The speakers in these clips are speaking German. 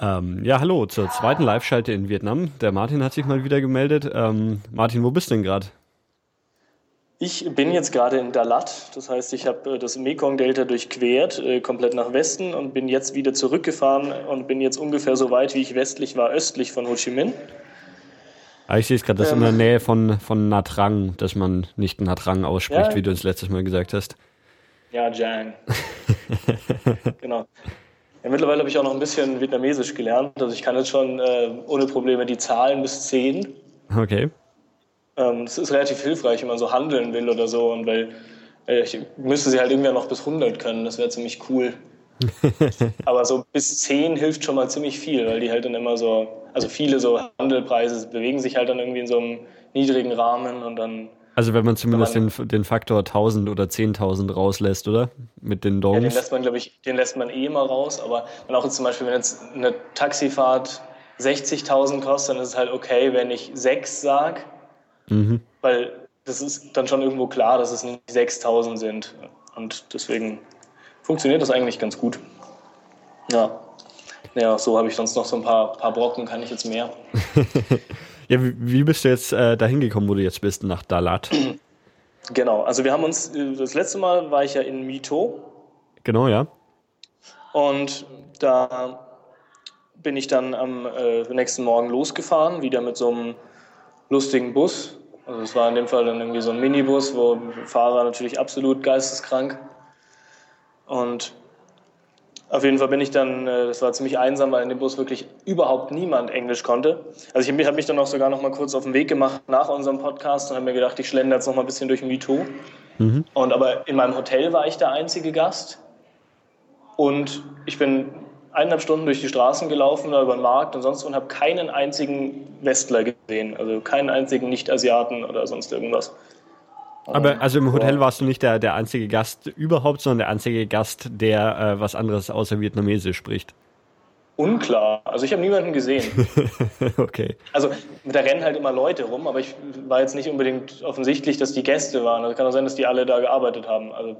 Ähm, ja, hallo zur zweiten Live-Schalte in Vietnam. Der Martin hat sich mal wieder gemeldet. Ähm, Martin, wo bist du denn gerade? Ich bin jetzt gerade in Dalat, das heißt, ich habe äh, das Mekong-Delta durchquert, äh, komplett nach Westen und bin jetzt wieder zurückgefahren und bin jetzt ungefähr so weit, wie ich westlich war, östlich von Ho Chi Minh. Ah, ich sehe es gerade, das ist ähm, in der Nähe von, von Natrang, dass man nicht Natrang ausspricht, ja, wie du uns letztes Mal gesagt hast. Ja, Jang. genau. Ja, mittlerweile habe ich auch noch ein bisschen Vietnamesisch gelernt. Also ich kann jetzt schon äh, ohne Probleme die Zahlen bis 10. Okay. Ähm, das ist relativ hilfreich, wenn man so handeln will oder so. Und weil äh, ich müsste sie halt irgendwann noch bis 100 können. Das wäre ziemlich cool. Aber so bis 10 hilft schon mal ziemlich viel, weil die halt dann immer so, also viele so Handelpreise bewegen sich halt dann irgendwie in so einem niedrigen Rahmen und dann also wenn man zumindest man, den, den Faktor 1000 oder 10.000 rauslässt, oder? Mit den Domes. Ja, den lässt man, glaube ich, den lässt man eh immer raus. Aber wenn auch jetzt zum Beispiel, wenn jetzt eine Taxifahrt 60.000 kostet, dann ist es halt okay, wenn ich 6 sage. Mhm. Weil das ist dann schon irgendwo klar, dass es nicht 6.000 sind. Und deswegen funktioniert das eigentlich ganz gut. Ja. Ja, so habe ich sonst noch so ein paar, paar Brocken, kann ich jetzt mehr. Ja, wie bist du jetzt äh, dahin gekommen, wo du jetzt bist, nach Dalat? Genau, also wir haben uns, äh, das letzte Mal war ich ja in Mito. Genau, ja. Und da bin ich dann am äh, nächsten Morgen losgefahren, wieder mit so einem lustigen Bus. Also es war in dem Fall dann irgendwie so ein Minibus, wo der Fahrer natürlich absolut geisteskrank. Und auf jeden Fall bin ich dann, äh, das war ziemlich einsam, weil in dem Bus wirklich überhaupt niemand Englisch konnte. Also ich habe mich dann auch sogar noch mal kurz auf den Weg gemacht nach unserem Podcast und habe mir gedacht, ich schlender jetzt noch mal ein bisschen durch Mito. Mhm. Und aber in meinem Hotel war ich der einzige Gast. Und ich bin eineinhalb Stunden durch die Straßen gelaufen, über den Markt und sonst und habe keinen einzigen Westler gesehen. Also keinen einzigen Nicht-Asiaten oder sonst irgendwas. Aber also im Hotel warst du nicht der, der einzige Gast überhaupt, sondern der einzige Gast, der äh, was anderes außer Vietnamesisch spricht. Unklar. Also ich habe niemanden gesehen. okay. Also da rennen halt immer Leute rum, aber ich war jetzt nicht unbedingt offensichtlich, dass die Gäste waren. Also kann auch sein, dass die alle da gearbeitet haben. Also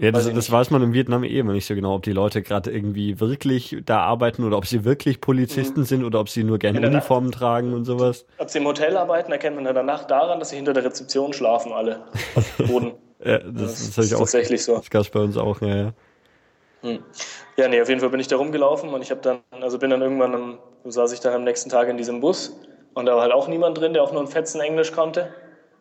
ja, das, das weiß man in Vietnam eh immer nicht so genau, ob die Leute gerade irgendwie wirklich da arbeiten oder ob sie wirklich Polizisten mhm. sind oder ob sie nur gerne Uniformen Nacht. tragen und sowas. Ob sie im Hotel arbeiten, erkennt man in der Nacht daran, dass sie hinter der Rezeption schlafen alle auf dem Boden. ja, das, das, das ist auch, tatsächlich so. Das gab es bei uns auch, ja, ja. Hm. Ja, nee, auf jeden Fall bin ich da rumgelaufen und ich habe dann, also bin dann irgendwann, am, saß ich dann am nächsten Tag in diesem Bus und da war halt auch niemand drin, der auch nur ein Fetzen Englisch konnte.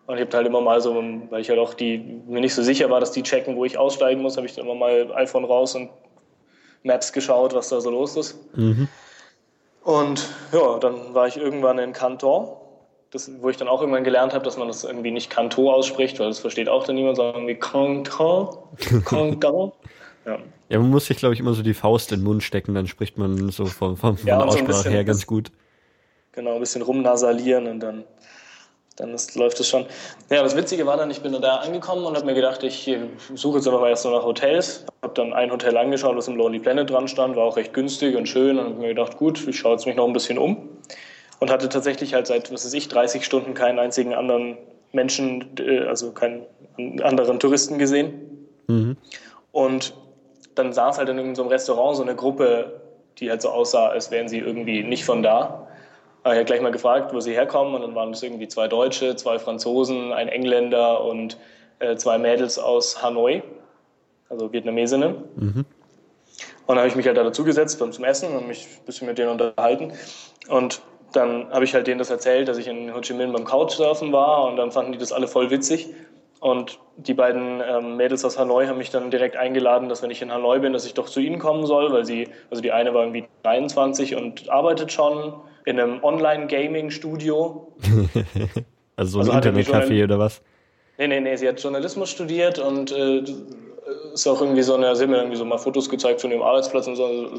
Und ich habe halt immer mal so, weil ich halt auch die, mir nicht so sicher war, dass die checken, wo ich aussteigen muss, habe ich dann immer mal iPhone raus und Maps geschaut, was da so los ist. Mhm. Und ja, dann war ich irgendwann in Canton, das, wo ich dann auch irgendwann gelernt habe, dass man das irgendwie nicht Canton ausspricht, weil das versteht auch dann niemand, sondern wie Canton, Canton. Ja. ja, man muss sich, glaube ich, immer so die Faust in den Mund stecken, dann spricht man so von, von, von ja, der Aussprache so bisschen, her ganz gut. Genau, ein bisschen rumnasalieren und dann dann ist, läuft es schon. Ja, das Witzige war dann, ich bin da angekommen und habe mir gedacht, ich suche jetzt mal erst nur nach Hotels. Habe dann ein Hotel angeschaut, was im Lonely Planet dran stand, war auch recht günstig und schön und habe mir gedacht, gut, ich schaue jetzt mich noch ein bisschen um. Und hatte tatsächlich halt seit, was weiß ich, 30 Stunden keinen einzigen anderen Menschen, äh, also keinen anderen Touristen gesehen. Mhm. Und dann saß halt in irgendeinem Restaurant so eine Gruppe, die halt so aussah, als wären sie irgendwie nicht von da. Ich habe gleich mal gefragt, wo sie herkommen und dann waren es irgendwie zwei Deutsche, zwei Franzosen, ein Engländer und äh, zwei Mädels aus Hanoi, also Vietnamesinnen. Mhm. Und dann habe ich mich halt da dazugesetzt zum Essen und mich ein bisschen mit denen unterhalten. Und dann habe ich halt denen das erzählt, dass ich in Ho Chi Minh beim Couchsurfen war und dann fanden die das alle voll witzig. Und die beiden ähm, Mädels aus Hanoi haben mich dann direkt eingeladen, dass wenn ich in Hanoi bin, dass ich doch zu ihnen kommen soll, weil sie, also die eine war irgendwie 23 und arbeitet schon in einem Online-Gaming-Studio. also so ein also Internetcafé oder was? Nee, nee, nee, sie hat Journalismus studiert und äh, ist auch irgendwie so eine, sie hat mir irgendwie so mal Fotos gezeigt von ihrem Arbeitsplatz und so. Also,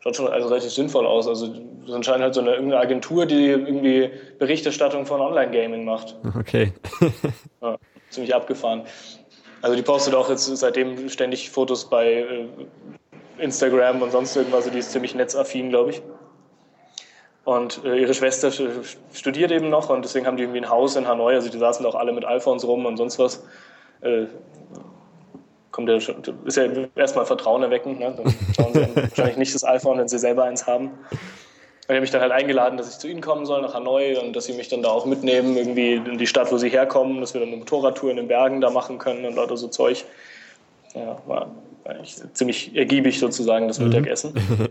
schaut schon also relativ sinnvoll aus. Also das ist anscheinend halt so eine irgendeine Agentur, die irgendwie Berichterstattung von Online-Gaming macht. Okay. ja, ziemlich abgefahren. Also die postet auch jetzt seitdem ständig Fotos bei äh, Instagram und sonst irgendwas. Also die ist ziemlich netzaffin, glaube ich. Und äh, ihre Schwester studiert eben noch und deswegen haben die irgendwie ein Haus in Hanoi. Also die saßen auch alle mit iPhones rum und sonst was. Äh, kommt ja schon, ist ja erstmal Vertrauen erwecken. Ne? Dann schauen sie wahrscheinlich nicht das iPhone, wenn sie selber eins haben. Und er hat mich dann halt eingeladen, dass ich zu ihnen kommen soll, nach Hanoi, und dass sie mich dann da auch mitnehmen, irgendwie in die Stadt, wo sie herkommen, dass wir dann eine Motorradtour in den Bergen da machen können und lauter so Zeug. Ja, war eigentlich ziemlich ergiebig sozusagen das mhm. Mittagessen.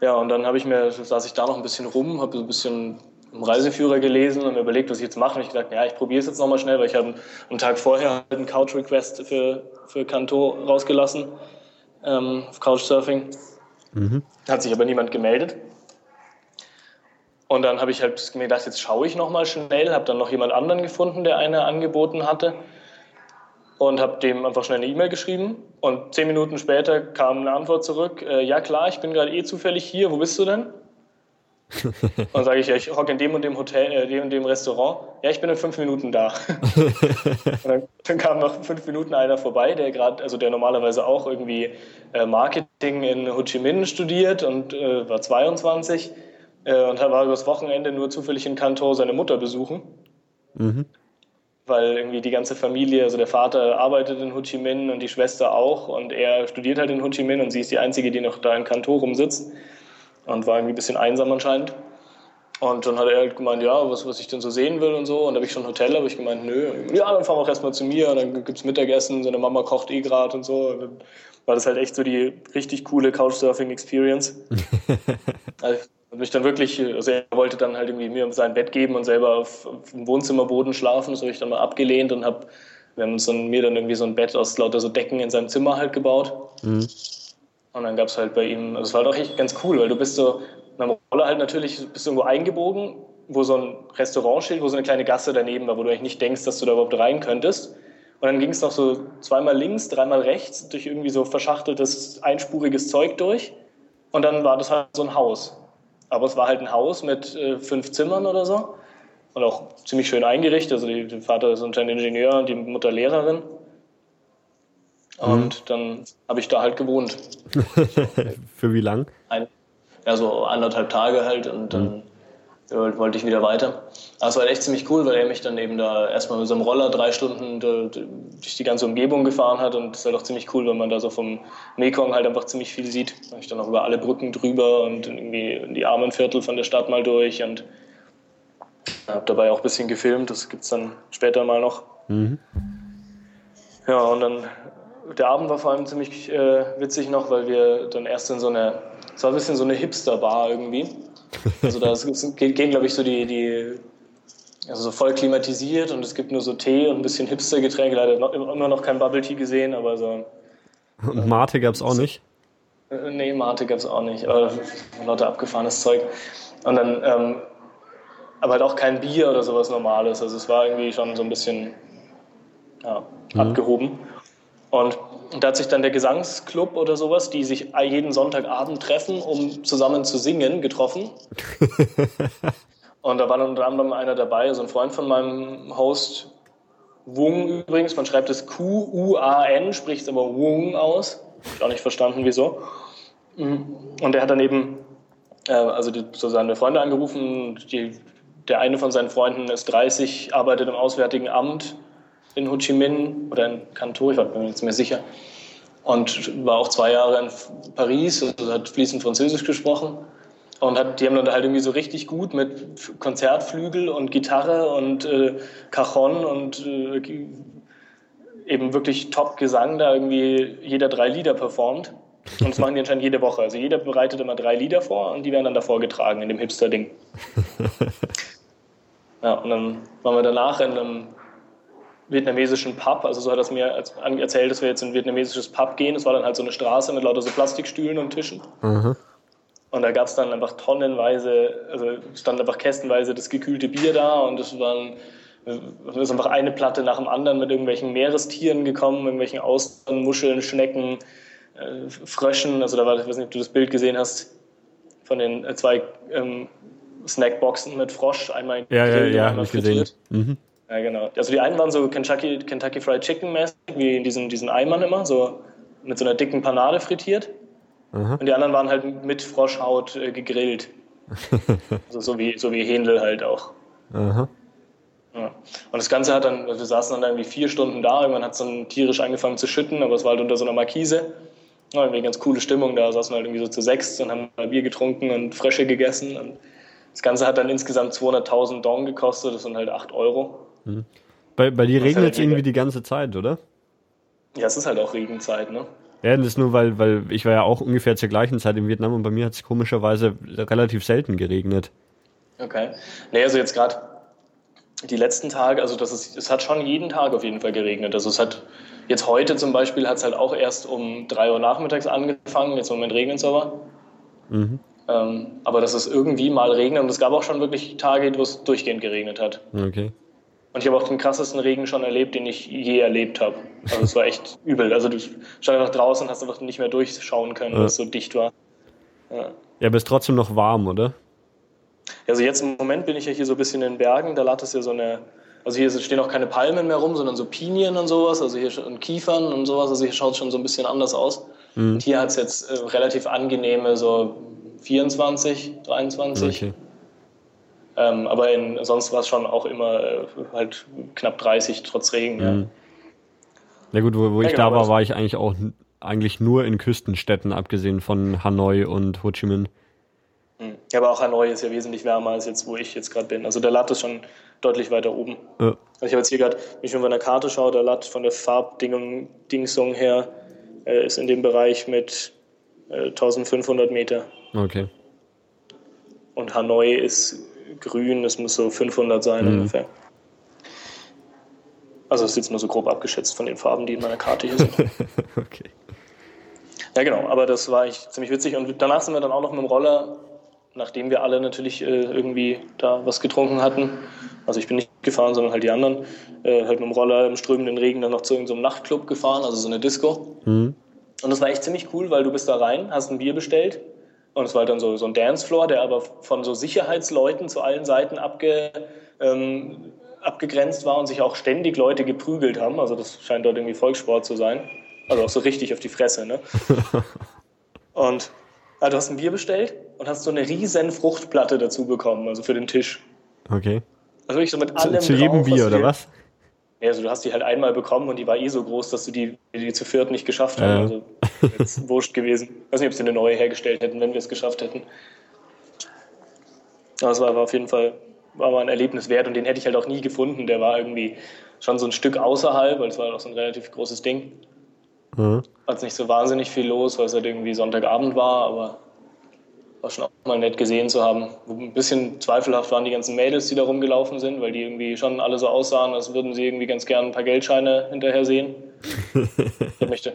ja, und dann habe ich mir, saß ich da noch ein bisschen rum, habe so ein bisschen im Reiseführer gelesen und mir überlegt, was ich jetzt mache. Und ich gesagt, ja, ich probiere es jetzt nochmal schnell, weil ich habe einen Tag vorher einen Couch-Request für, für Kanto rausgelassen, ähm, auf Couchsurfing. Mhm. Hat sich aber niemand gemeldet. Und dann habe ich halt mir gedacht, jetzt schaue ich noch mal schnell, habe dann noch jemand anderen gefunden, der eine angeboten hatte und habe dem einfach schnell eine E-Mail geschrieben und zehn Minuten später kam eine Antwort zurück, äh, ja klar, ich bin gerade eh zufällig hier, wo bist du denn? und dann sage ich, ja, ich hocke in dem und dem Hotel, äh, dem und dem Restaurant. Ja, ich bin in fünf Minuten da. und dann, dann, kam noch fünf Minuten einer vorbei, der gerade, also der normalerweise auch irgendwie äh, Marketing in Ho Chi Minh studiert und äh, war 22 äh, und war übers Wochenende nur zufällig in Kantor seine Mutter besuchen. Mhm. Weil irgendwie die ganze Familie, also der Vater arbeitet in Ho Chi Minh und die Schwester auch und er studiert halt in Ho Chi Minh und sie ist die Einzige, die noch da in Kantor rumsitzt und war irgendwie ein bisschen einsam anscheinend. Und dann hat er halt gemeint, ja, was, was ich denn so sehen will und so. Und da habe ich schon ein Hotel, habe ich gemeint, nö, ja, dann fahren wir auch erstmal zu mir, dann gibt es Mittagessen, seine Mama kocht eh gerade und so. Und dann war das halt echt so die richtig coole Couchsurfing-Experience. also, hat mich dann wirklich, also er wollte dann halt irgendwie mir sein Bett geben und selber auf, auf dem Wohnzimmerboden schlafen. Das habe ich dann mal abgelehnt und habe, wir haben uns dann, mir dann irgendwie so ein Bett aus lauter so Decken in seinem Zimmer halt gebaut. Mhm. Und dann gab es halt bei ihm, also es war doch echt ganz cool, weil du bist so, in einer Rolle halt natürlich, bist du irgendwo eingebogen, wo so ein Restaurant steht, wo so eine kleine Gasse daneben war, wo du eigentlich nicht denkst, dass du da überhaupt rein könntest. Und dann ging es noch so zweimal links, dreimal rechts durch irgendwie so verschachteltes, einspuriges Zeug durch. Und dann war das halt so ein Haus. Aber es war halt ein Haus mit äh, fünf Zimmern oder so. Und auch ziemlich schön eingerichtet. Also die, der Vater ist anscheinend Ingenieur und die Mutter Lehrerin. Und mhm. dann habe ich da halt gewohnt. Für wie lang? Ein, ja, so anderthalb Tage halt und dann mhm. Wollte ich wieder weiter. Aber es war echt ziemlich cool, weil er mich dann eben da erstmal mit so einem Roller drei Stunden durch die ganze Umgebung gefahren hat und es ist halt auch ziemlich cool, wenn man da so vom Mekong halt einfach ziemlich viel sieht. Da habe ich dann auch über alle Brücken drüber und irgendwie in die armen Viertel von der Stadt mal durch und habe dabei auch ein bisschen gefilmt, das gibt es dann später mal noch. Mhm. Ja, und dann der Abend war vor allem ziemlich äh, witzig noch, weil wir dann erst in so eine, es war ein bisschen so eine Hipster-Bar irgendwie. Also da gehen, glaube ich, so die, die, also so voll klimatisiert und es gibt nur so Tee und ein bisschen Hipster-Getränke. Leider noch, immer noch kein Bubble Tea gesehen, aber so. Und Mate gab es auch nicht? Äh, nee, Mate gab es auch nicht. Aber lauter abgefahrenes Zeug. Und dann, ähm, aber halt auch kein Bier oder sowas Normales. Also es war irgendwie schon so ein bisschen ja, mhm. abgehoben. Und da hat sich dann der Gesangsclub oder sowas, die sich jeden Sonntagabend treffen, um zusammen zu singen, getroffen. und da war dann unter anderem einer dabei, so ein Freund von meinem Host, Wung übrigens, man schreibt es Q-U-A-N, spricht es aber Wung aus. Ich auch nicht verstanden, wieso. Und der hat dann eben, äh, also die, so seine Freunde angerufen. Die, der eine von seinen Freunden ist 30, arbeitet im Auswärtigen Amt in Ho Chi Minh oder in Kanto, ich bin mir jetzt mehr sicher. Und war auch zwei Jahre in Paris, also hat fließend Französisch gesprochen. Und hat, die haben dann halt irgendwie so richtig gut mit Konzertflügel und Gitarre und äh, Cajon und äh, eben wirklich Top-Gesang da irgendwie jeder drei Lieder performt. Und das machen die anscheinend jede Woche. Also jeder bereitet immer drei Lieder vor und die werden dann davor getragen in dem Hipster-Ding. Ja, und dann waren wir danach in einem vietnamesischen Pub. Also so hat er mir erzählt, dass wir jetzt in ein vietnamesisches Pub gehen. Es war dann halt so eine Straße mit lauter so Plastikstühlen und Tischen. Mhm. Und da gab es dann einfach tonnenweise, also stand einfach kästenweise das gekühlte Bier da und es waren es ist einfach eine Platte nach dem anderen mit irgendwelchen Meerestieren gekommen, irgendwelchen Austern, Muscheln, Schnecken, äh, Fröschen. Also da war, ich weiß nicht, ob du das Bild gesehen hast, von den äh, zwei ähm, Snackboxen mit Frosch, einmal ja, ja, ja, einmal frittiert. Gesehen. Mhm. Ja, genau. Also die einen waren so Kentucky, Kentucky Fried Chicken mäßig, wie in diesen, diesen Eimern immer, so mit so einer dicken Panade frittiert. Aha. Und die anderen waren halt mit Froschhaut äh, gegrillt. also so wie, so wie Händel halt auch. Aha. Ja. Und das Ganze hat dann, also wir saßen dann irgendwie vier Stunden da, irgendwann hat es dann tierisch angefangen zu schütten, aber es war halt unter so einer Markise. Ja, irgendwie ganz coole Stimmung, da saßen wir halt irgendwie so zu sechs und haben mal Bier getrunken und Frösche gegessen. Und das Ganze hat dann insgesamt 200.000 Dong gekostet, das sind halt 8 Euro. Mhm. Bei, bei dir regnet es halt irgendwie die ganze Zeit, oder? Ja, es ist halt auch Regenzeit, ne? Ja, das ist nur, weil, weil ich war ja auch ungefähr zur gleichen Zeit in Vietnam und bei mir hat es komischerweise relativ selten geregnet. Okay. Nee, also jetzt gerade die letzten Tage, also das ist, es hat schon jeden Tag auf jeden Fall geregnet. Also es hat jetzt heute zum Beispiel hat es halt auch erst um 3 Uhr nachmittags angefangen, jetzt im Moment regnet es aber. Mhm. Ähm, aber dass es irgendwie mal regnet und es gab auch schon wirklich Tage, wo es durchgehend geregnet hat. Okay. Und ich habe auch den krassesten Regen schon erlebt, den ich je erlebt habe. Also es war echt übel. Also du standst einfach draußen und hast einfach nicht mehr durchschauen können, ja. weil es so dicht war. Ja. ja, aber ist trotzdem noch warm, oder? Also jetzt im Moment bin ich ja hier so ein bisschen in den Bergen, da lag es ja so eine, also hier stehen auch keine Palmen mehr rum, sondern so Pinien und sowas, also hier und Kiefern und sowas, also hier schaut es schon so ein bisschen anders aus. Mhm. Und hier hat es jetzt äh, relativ angenehme so 24, 23. Okay. Ähm, aber in, sonst war es schon auch immer äh, halt knapp 30 trotz Regen. Mhm. Ja. ja gut, wo, wo ja, ich genau, da war, war ich eigentlich auch eigentlich nur in Küstenstädten, abgesehen von Hanoi und Ho Chi Minh. Mhm. Ja, aber auch Hanoi ist ja wesentlich wärmer als jetzt, wo ich jetzt gerade bin. Also der Lat ist schon deutlich weiter oben. Ja. Also ich habe jetzt hier gerade, wenn ich auf einer Karte schaue, der Lat von der Farbdingsung her äh, ist in dem Bereich mit äh, 1500 Meter. Okay. Und Hanoi ist grün, das muss so 500 sein mhm. ungefähr. Also das ist jetzt nur so grob abgeschätzt von den Farben, die in meiner Karte hier sind. okay. Ja, genau, aber das war echt ziemlich witzig. Und danach sind wir dann auch noch mit dem Roller, nachdem wir alle natürlich äh, irgendwie da was getrunken hatten. Also ich bin nicht gefahren, sondern halt die anderen. Äh, halt mit dem Roller im strömenden Regen dann noch zu irgendeinem so Nachtclub gefahren, also so eine Disco. Mhm. Und das war echt ziemlich cool, weil du bist da rein, hast ein Bier bestellt und es war halt dann so, so ein Dancefloor, der aber von so Sicherheitsleuten zu allen Seiten abge, ähm, abgegrenzt war und sich auch ständig Leute geprügelt haben. Also das scheint dort irgendwie Volkssport zu sein. Also auch so richtig auf die Fresse, ne? und also du hast ein Bier bestellt und hast so eine riesen Fruchtplatte dazu bekommen, also für den Tisch. Okay. Also wirklich so mit allem Zu, zu jedem drauf, Bier, oder was? Ja, also du hast die halt einmal bekommen und die war eh so groß, dass du die, die zu viert nicht geschafft haben. Äh. Also jetzt wurscht gewesen. Ich weiß nicht, ob sie eine neue hergestellt hätten, wenn wir es geschafft hätten. Aber es war, war auf jeden Fall war mal ein Erlebnis wert und den hätte ich halt auch nie gefunden. Der war irgendwie schon so ein Stück außerhalb, weil es war auch so ein relativ großes Ding. Mhm. Hat nicht so wahnsinnig viel los, weil es halt irgendwie Sonntagabend war, aber war schon auch mal nett gesehen zu haben. Ein bisschen zweifelhaft waren die ganzen Mädels, die da rumgelaufen sind, weil die irgendwie schon alle so aussahen, als würden sie irgendwie ganz gerne ein paar Geldscheine hinterher sehen. ich möchte.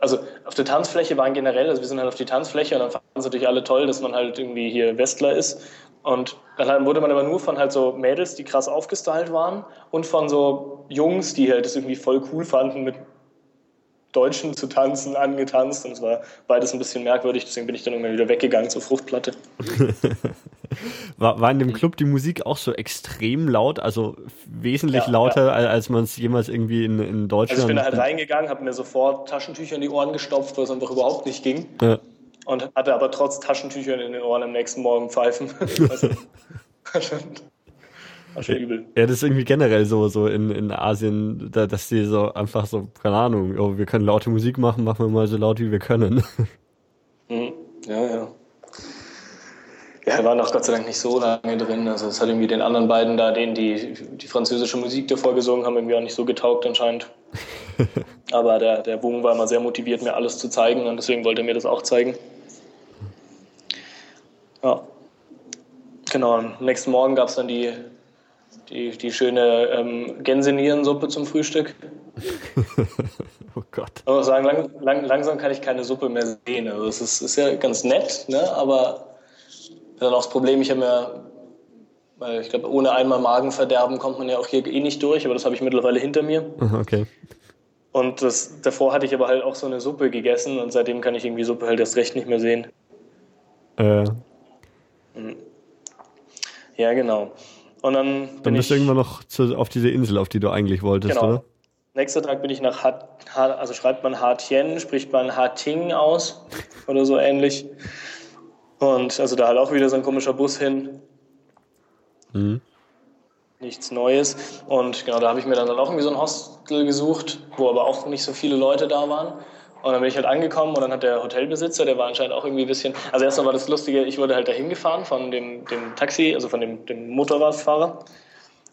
Also auf der Tanzfläche waren generell, also wir sind halt auf die Tanzfläche und dann fanden es natürlich alle toll, dass man halt irgendwie hier Westler ist. Und dann wurde man aber nur von halt so Mädels, die krass aufgestylt waren und von so Jungs, die halt das irgendwie voll cool fanden, mit Deutschen zu tanzen, angetanzt und es war beides ein bisschen merkwürdig, deswegen bin ich dann irgendwann wieder weggegangen zur Fruchtplatte. war, war in dem Club die Musik auch so extrem laut, also wesentlich ja, lauter, ja. als man es jemals irgendwie in, in Deutschland... Also ich bin da halt reingegangen, habe mir sofort Taschentücher in die Ohren gestopft, weil es einfach überhaupt nicht ging. Ja. Und hatte aber trotz Taschentüchern in den Ohren am nächsten Morgen pfeifen. also, war schon übel. Ja, das ist irgendwie generell so, so in, in Asien, da, dass die so einfach so, keine Ahnung, oh, wir können laute Musik machen, machen wir mal so laut, wie wir können. Mhm. Ja, ja. Ja, wir waren auch Gott sei Dank nicht so lange drin. Also es hat irgendwie den anderen beiden da, denen die die französische Musik davor gesungen haben, irgendwie auch nicht so getaugt anscheinend. Aber der, der Wung war immer sehr motiviert, mir alles zu zeigen und deswegen wollte er mir das auch zeigen. Ja. Genau, am nächsten Morgen gab es dann die die, die schöne ähm, Gänsenierensuppe zum Frühstück. oh Gott. Muss sagen, lang, lang, langsam kann ich keine Suppe mehr sehen. Also es ist, ist ja ganz nett, ne? aber dann auch das Problem, ich habe mir, weil ich glaube, ohne einmal Magenverderben kommt man ja auch hier eh nicht durch, aber das habe ich mittlerweile hinter mir. Okay. Und das, davor hatte ich aber halt auch so eine Suppe gegessen und seitdem kann ich irgendwie Suppe halt erst recht nicht mehr sehen. Äh. Ja, genau. Und dann, dann bist du irgendwann noch zu, auf diese Insel, auf die du eigentlich wolltest, genau. oder? Nächster Tag bin ich nach Hat, also schreibt man Hatien, spricht man Hating aus oder so ähnlich. Und also da halt auch wieder so ein komischer Bus hin. Mhm. nichts Neues. Und genau, da habe ich mir dann auch irgendwie so ein Hostel gesucht, wo aber auch nicht so viele Leute da waren. Und dann bin ich halt angekommen und dann hat der Hotelbesitzer, der war anscheinend auch irgendwie ein bisschen. Also erstmal war das Lustige, ich wurde halt dahin gefahren von dem, dem Taxi, also von dem, dem Motorradfahrer.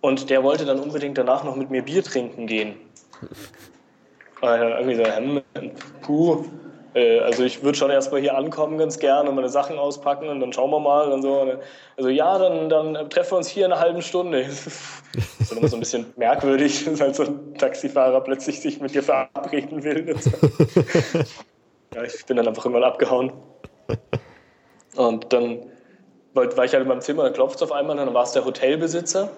Und der wollte dann unbedingt danach noch mit mir Bier trinken gehen. Und dann irgendwie so, hm, puh, also ich würde schon erstmal hier ankommen ganz gerne und meine Sachen auspacken und dann schauen wir mal und so. Also ja, dann, dann treffen wir uns hier in einer halben Stunde. Das ist immer so ein bisschen merkwürdig, dass halt so ein Taxifahrer plötzlich sich mit dir verabreden will. So. Ja, ich bin dann einfach irgendwann abgehauen. Und dann war ich halt in meinem Zimmer, dann klopft es auf einmal, dann war es der Hotelbesitzer,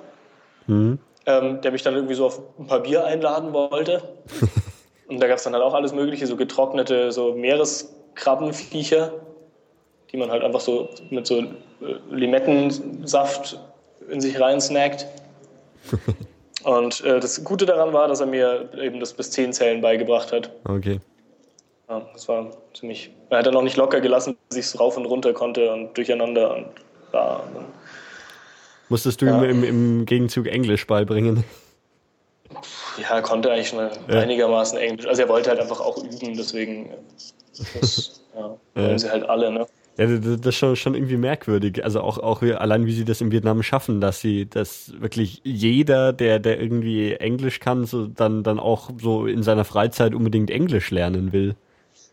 mhm. ähm, der mich dann irgendwie so auf ein paar Bier einladen wollte. Und da gab es dann halt auch alles Mögliche, so getrocknete so Meereskrabbenviecher, die man halt einfach so mit so äh, Limettensaft in sich rein snackt. Und äh, das Gute daran war, dass er mir eben das bis 10 Zellen beigebracht hat. Okay. Ja, das war ziemlich. Er hat dann noch nicht locker gelassen, dass ich es rauf und runter konnte und durcheinander und ja. Musstest du ja. ihm im, im Gegenzug Englisch beibringen? Ja, er konnte eigentlich schon ja. einigermaßen Englisch. Also er wollte halt einfach auch üben, deswegen das, ja, wollen sie halt alle, ne? Ja, das ist schon, schon irgendwie merkwürdig. Also auch, auch allein, wie sie das in Vietnam schaffen, dass sie, dass wirklich jeder, der, der irgendwie Englisch kann, so dann, dann auch so in seiner Freizeit unbedingt Englisch lernen will.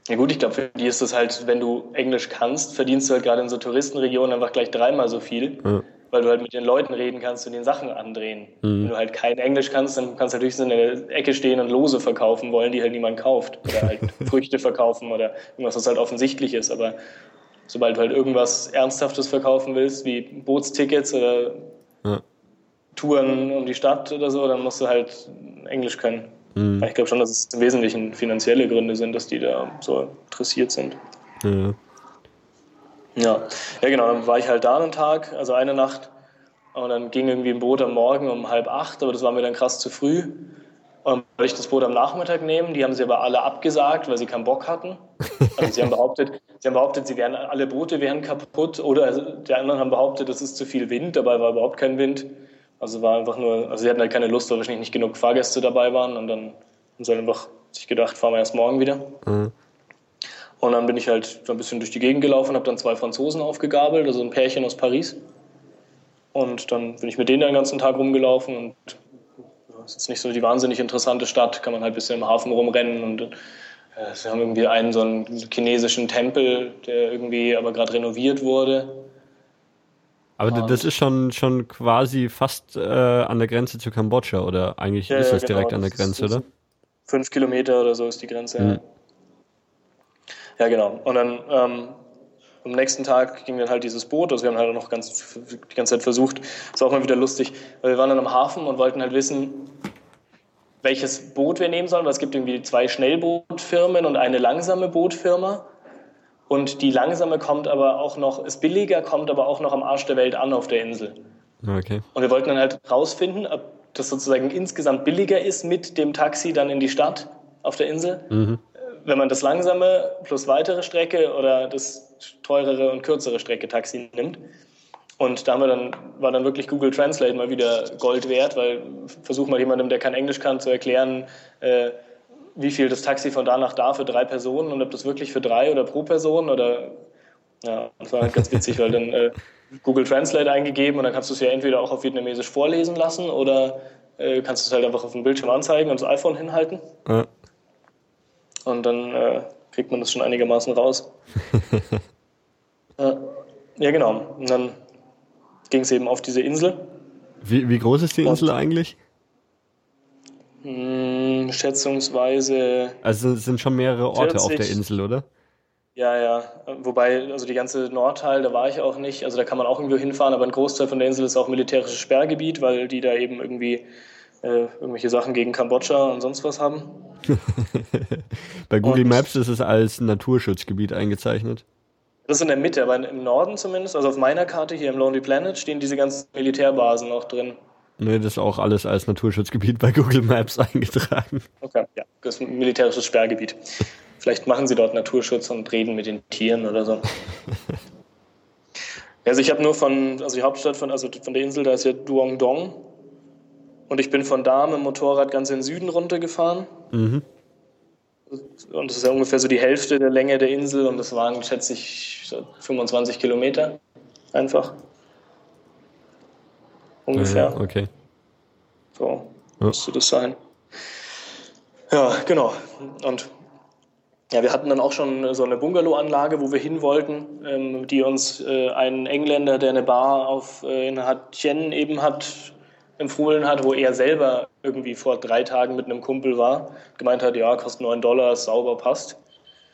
Ja gut, ich glaube, für die ist das halt, wenn du Englisch kannst, verdienst du halt gerade in so Touristenregionen einfach gleich dreimal so viel. Ja weil du halt mit den Leuten reden kannst und den Sachen andrehen. Mhm. Wenn du halt kein Englisch kannst, dann kannst du natürlich so in der Ecke stehen und Lose verkaufen wollen, die halt niemand kauft. Oder halt Früchte verkaufen oder irgendwas, was halt offensichtlich ist. Aber sobald du halt irgendwas Ernsthaftes verkaufen willst, wie Bootstickets oder ja. Touren um die Stadt oder so, dann musst du halt Englisch können. Mhm. Ich glaube schon, dass es im Wesentlichen finanzielle Gründe sind, dass die da so interessiert sind. Ja. Ja, ja genau, dann war ich halt da einen Tag, also eine Nacht. Und dann ging irgendwie ein Boot am Morgen um halb acht, aber das war mir dann krass zu früh. Und dann wollte ich das Boot am Nachmittag nehmen. Die haben sie aber alle abgesagt, weil sie keinen Bock hatten. Also sie haben behauptet, sie haben behauptet, sie wären alle Boote wären kaputt. Oder die anderen haben behauptet, es ist zu viel Wind. Dabei war überhaupt kein Wind. Also war einfach nur, also sie hatten halt keine Lust, weil wahrscheinlich nicht genug Fahrgäste dabei waren. Und dann haben sie einfach sich gedacht, fahren wir erst morgen wieder. Mhm. Und dann bin ich halt so ein bisschen durch die Gegend gelaufen, habe dann zwei Franzosen aufgegabelt, also ein Pärchen aus Paris. Und dann bin ich mit denen den ganzen Tag rumgelaufen und es ist jetzt nicht so die wahnsinnig interessante Stadt, kann man halt ein bisschen im Hafen rumrennen und äh, sie haben irgendwie einen so einen chinesischen Tempel, der irgendwie aber gerade renoviert wurde. Aber und das ist schon, schon quasi fast äh, an der Grenze zu Kambodscha oder eigentlich ja, ist das genau, direkt an der Grenze, oder? Fünf Kilometer oder so ist die Grenze, mhm. ja. Ja, genau. Und dann ähm, am nächsten Tag ging dann halt dieses Boot, also wir haben halt noch ganz, die ganze Zeit versucht, das war auch mal wieder lustig, weil wir waren dann am Hafen und wollten halt wissen, welches Boot wir nehmen sollen, weil es gibt irgendwie zwei Schnellbootfirmen und eine langsame Bootfirma. Und die langsame kommt aber auch noch, ist billiger, kommt aber auch noch am Arsch der Welt an auf der Insel. Okay. Und wir wollten dann halt rausfinden, ob das sozusagen insgesamt billiger ist mit dem Taxi dann in die Stadt auf der Insel. Mhm wenn man das langsame plus weitere Strecke oder das teurere und kürzere Strecke Taxi nimmt. Und da haben wir dann, war dann wirklich Google Translate mal wieder Gold wert, weil versuch mal jemandem, der kein Englisch kann, zu erklären, äh, wie viel das Taxi von da nach da für drei Personen und ob das wirklich für drei oder pro Person oder ja, das war halt ganz witzig, weil dann äh, Google Translate eingegeben und dann kannst du es ja entweder auch auf Vietnamesisch vorlesen lassen oder äh, kannst du es halt einfach auf dem Bildschirm anzeigen und das iPhone hinhalten. Ja und dann äh, kriegt man das schon einigermaßen raus. ja, ja, genau. Und dann ging es eben auf diese Insel. Wie, wie groß ist die Insel und, eigentlich? Mh, hm, schätzungsweise. Also es sind schon mehrere Orte 40, auf der Insel, oder? Ja, ja. Wobei, also die ganze Nordteil, da war ich auch nicht. Also da kann man auch irgendwo hinfahren, aber ein Großteil von der Insel ist auch militärisches Sperrgebiet, weil die da eben irgendwie äh, irgendwelche Sachen gegen Kambodscha und sonst was haben. Bei Google und Maps ist es als Naturschutzgebiet eingezeichnet. Das ist in der Mitte, aber im Norden zumindest, also auf meiner Karte hier im Lonely Planet, stehen diese ganzen Militärbasen auch drin. Nee, das ist auch alles als Naturschutzgebiet bei Google Maps eingetragen. Okay, ja, das ist ein militärisches Sperrgebiet. Vielleicht machen sie dort Naturschutz und reden mit den Tieren oder so. Also ich habe nur von, also die Hauptstadt von, also von der Insel, da ist ja Duong Dong Und ich bin von da mit dem Motorrad ganz in den Süden runtergefahren. Mhm. Und das ist ja ungefähr so die Hälfte der Länge der Insel und das waren, schätze ich, so 25 Kilometer einfach. Ungefähr. Ja, okay. So Ja. müsste das sein. Ja, genau. Und ja, wir hatten dann auch schon so eine Bungalow-Anlage, wo wir hin wollten, ähm, die uns äh, ein Engländer, der eine Bar auf, äh, in Hatien eben hat, empfohlen hat, wo er selber irgendwie vor drei Tagen mit einem Kumpel war, gemeint hat, ja, kostet 9 Dollar, ist sauber, passt.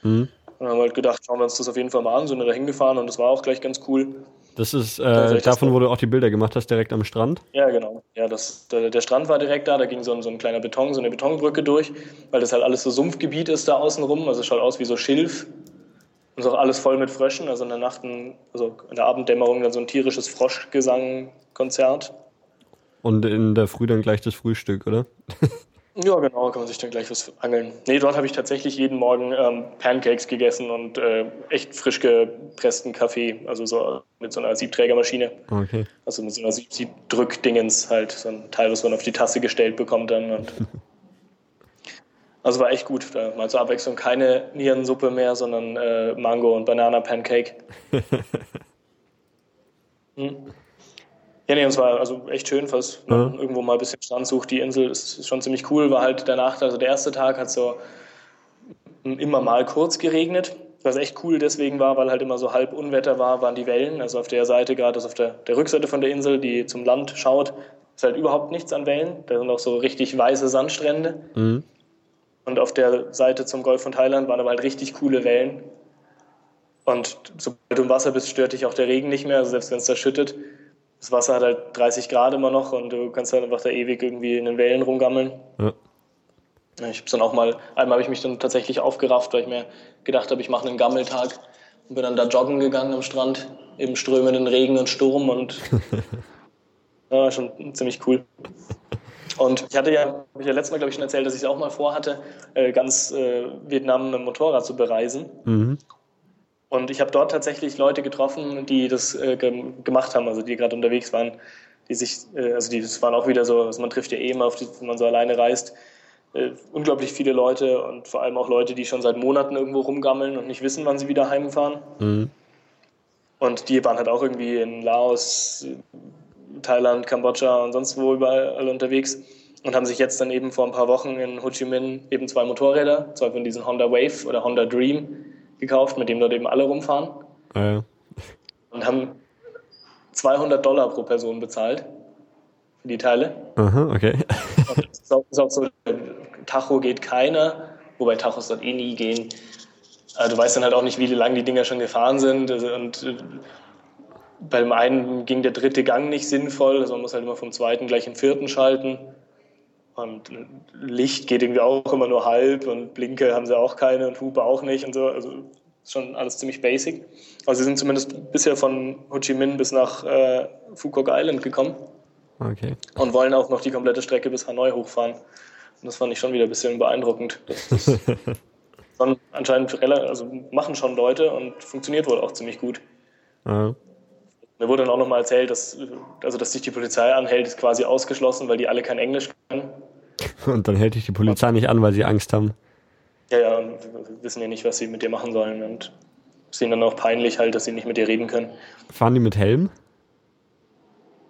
Mhm. Und dann haben wir halt gedacht, schauen wir uns das auf jeden Fall mal an, sind wir da hingefahren und das war auch gleich ganz cool. Das ist äh, davon, wo du auch die Bilder gemacht hast, direkt am Strand. Ja, genau. Ja, das, der, der Strand war direkt da, da ging so ein, so ein kleiner Beton, so eine Betonbrücke durch, weil das halt alles so Sumpfgebiet ist da außenrum. Also es schaut aus wie so Schilf. Und auch alles voll mit Fröschen. Also in der Nacht, also in der Abenddämmerung dann so ein tierisches Froschgesang-Konzert. Und in der Früh dann gleich das Frühstück, oder? Ja, genau, kann man sich dann gleich was angeln. Nee, dort habe ich tatsächlich jeden Morgen ähm, Pancakes gegessen und äh, echt frisch gepressten Kaffee, also so mit so einer Siebträgermaschine. Okay. Also mit so einer Sieb- Siebdrückdingens halt, so ein Teil, was man auf die Tasse gestellt bekommt dann. Und also war echt gut. Da mal zur Abwechslung keine Nierensuppe mehr, sondern äh, Mango und Banana Pancake. hm. Ja, nee, und es war also echt schön, falls man Ja. irgendwo mal ein bisschen Strand sucht. Die Insel ist, ist schon ziemlich cool, war halt der Nachteil. Also der erste Tag hat so immer mal kurz geregnet, was echt cool deswegen war, weil halt immer so halb Unwetter war, waren die Wellen. Also auf der Seite, gerade also auf der, der Rückseite von der Insel, die zum Land schaut, ist halt überhaupt nichts an Wellen. Da sind auch so richtig weiße Sandstrände. Mhm. Und auf der Seite zum Golf von Thailand waren aber halt richtig coole Wellen. Und sobald du im Wasser bist, stört dich auch der Regen nicht mehr, also selbst wenn es da schüttet. Das Wasser hat halt 30 Grad immer noch und du kannst halt einfach da ewig irgendwie in den Wellen rumgammeln. Ja. Ich habe dann auch mal, einmal habe ich mich dann tatsächlich aufgerafft, weil ich mir gedacht habe, ich mache einen Gammeltag und bin dann da joggen gegangen am Strand im strömenden Regen und Sturm und ja, schon ziemlich cool. Und ich hatte ja, habe ich ja letztes Mal, glaube ich, schon erzählt, dass ich es auch mal vorhatte, äh, ganz äh, Vietnam mit dem Motorrad zu bereisen. Mhm. Und ich habe dort tatsächlich Leute getroffen, die das äh, gem- gemacht haben, also die gerade unterwegs waren, die sich, äh, also die, das waren auch wieder so, also man trifft ja eh immer, auf die, wenn man so alleine reist, äh, unglaublich viele Leute und vor allem auch Leute, die schon seit Monaten irgendwo rumgammeln und nicht wissen, wann sie wieder heimfahren. Mhm. Und die waren halt auch irgendwie in Laos, Thailand, Kambodscha und sonst wo überall unterwegs und haben sich jetzt dann eben vor ein paar Wochen in Ho Chi Minh eben zwei Motorräder, zwei von diesen Honda Wave oder Honda Dream gekauft, mit dem dort eben alle rumfahren Ah, ja. und haben 200 Dollar pro Person bezahlt für die Teile. Aha, okay. Ist auch, ist auch so, Tacho geht keiner, wobei Tachos dort eh nie gehen. Also du weißt dann halt auch nicht, wie lang die Dinger schon gefahren sind. Also, und äh, beim einen ging der dritte Gang nicht sinnvoll, also man muss halt immer vom zweiten gleich in den vierten schalten. Und Licht geht irgendwie auch immer nur halb und Blinke haben sie auch keine und Hupe auch nicht und so. Also schon alles ziemlich basic. Aber sie sind zumindest bisher von Ho Chi Minh bis nach äh, Phuket Island gekommen Okay. und wollen auch noch die komplette Strecke bis Hanoi hochfahren. Und das fand ich schon wieder ein bisschen beeindruckend. Das, anscheinend also machen schon Leute und funktioniert wohl auch ziemlich gut. Ah, Mir wurde dann auch nochmal erzählt, dass, also dass sich die Polizei anhält, ist quasi ausgeschlossen, weil die alle kein Englisch können. Und dann hält dich die Polizei nicht an, weil sie Angst haben. Ja, ja, und wissen ja nicht, was sie mit dir machen sollen und ist ihnen dann auch peinlich halt, dass sie nicht mit dir reden können. Fahren die mit Helm?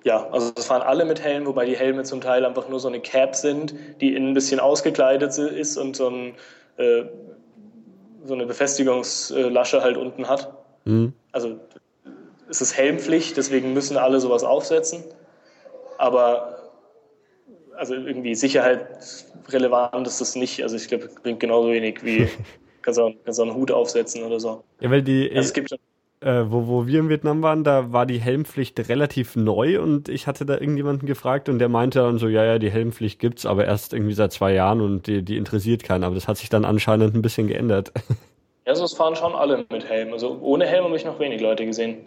Ja, also das fahren alle mit Helm, wobei die Helme zum Teil einfach nur so eine Cap sind, die innen ein bisschen ausgekleidet ist und so, ein, äh, so eine Befestigungslasche halt unten hat. Mhm. Also es ist Helmpflicht, deswegen müssen alle sowas aufsetzen. Aber also irgendwie sicherheitsrelevant ist das nicht. Also ich glaube, bringt genauso wenig wie kannst du auch, kannst auch einen Hut aufsetzen oder so. Ja, weil die, Also es gibt schon, äh, wo, wo wir in Vietnam waren, da war die Helmpflicht relativ neu und ich hatte da irgendjemanden gefragt und der meinte dann so, ja, ja, die Helmpflicht gibt's, aber erst irgendwie seit zwei Jahren und die, die interessiert keinen. Aber das hat sich dann anscheinend ein bisschen geändert. ja, so es fahren schon alle mit Helm. Also ohne Helm habe ich noch wenig Leute gesehen.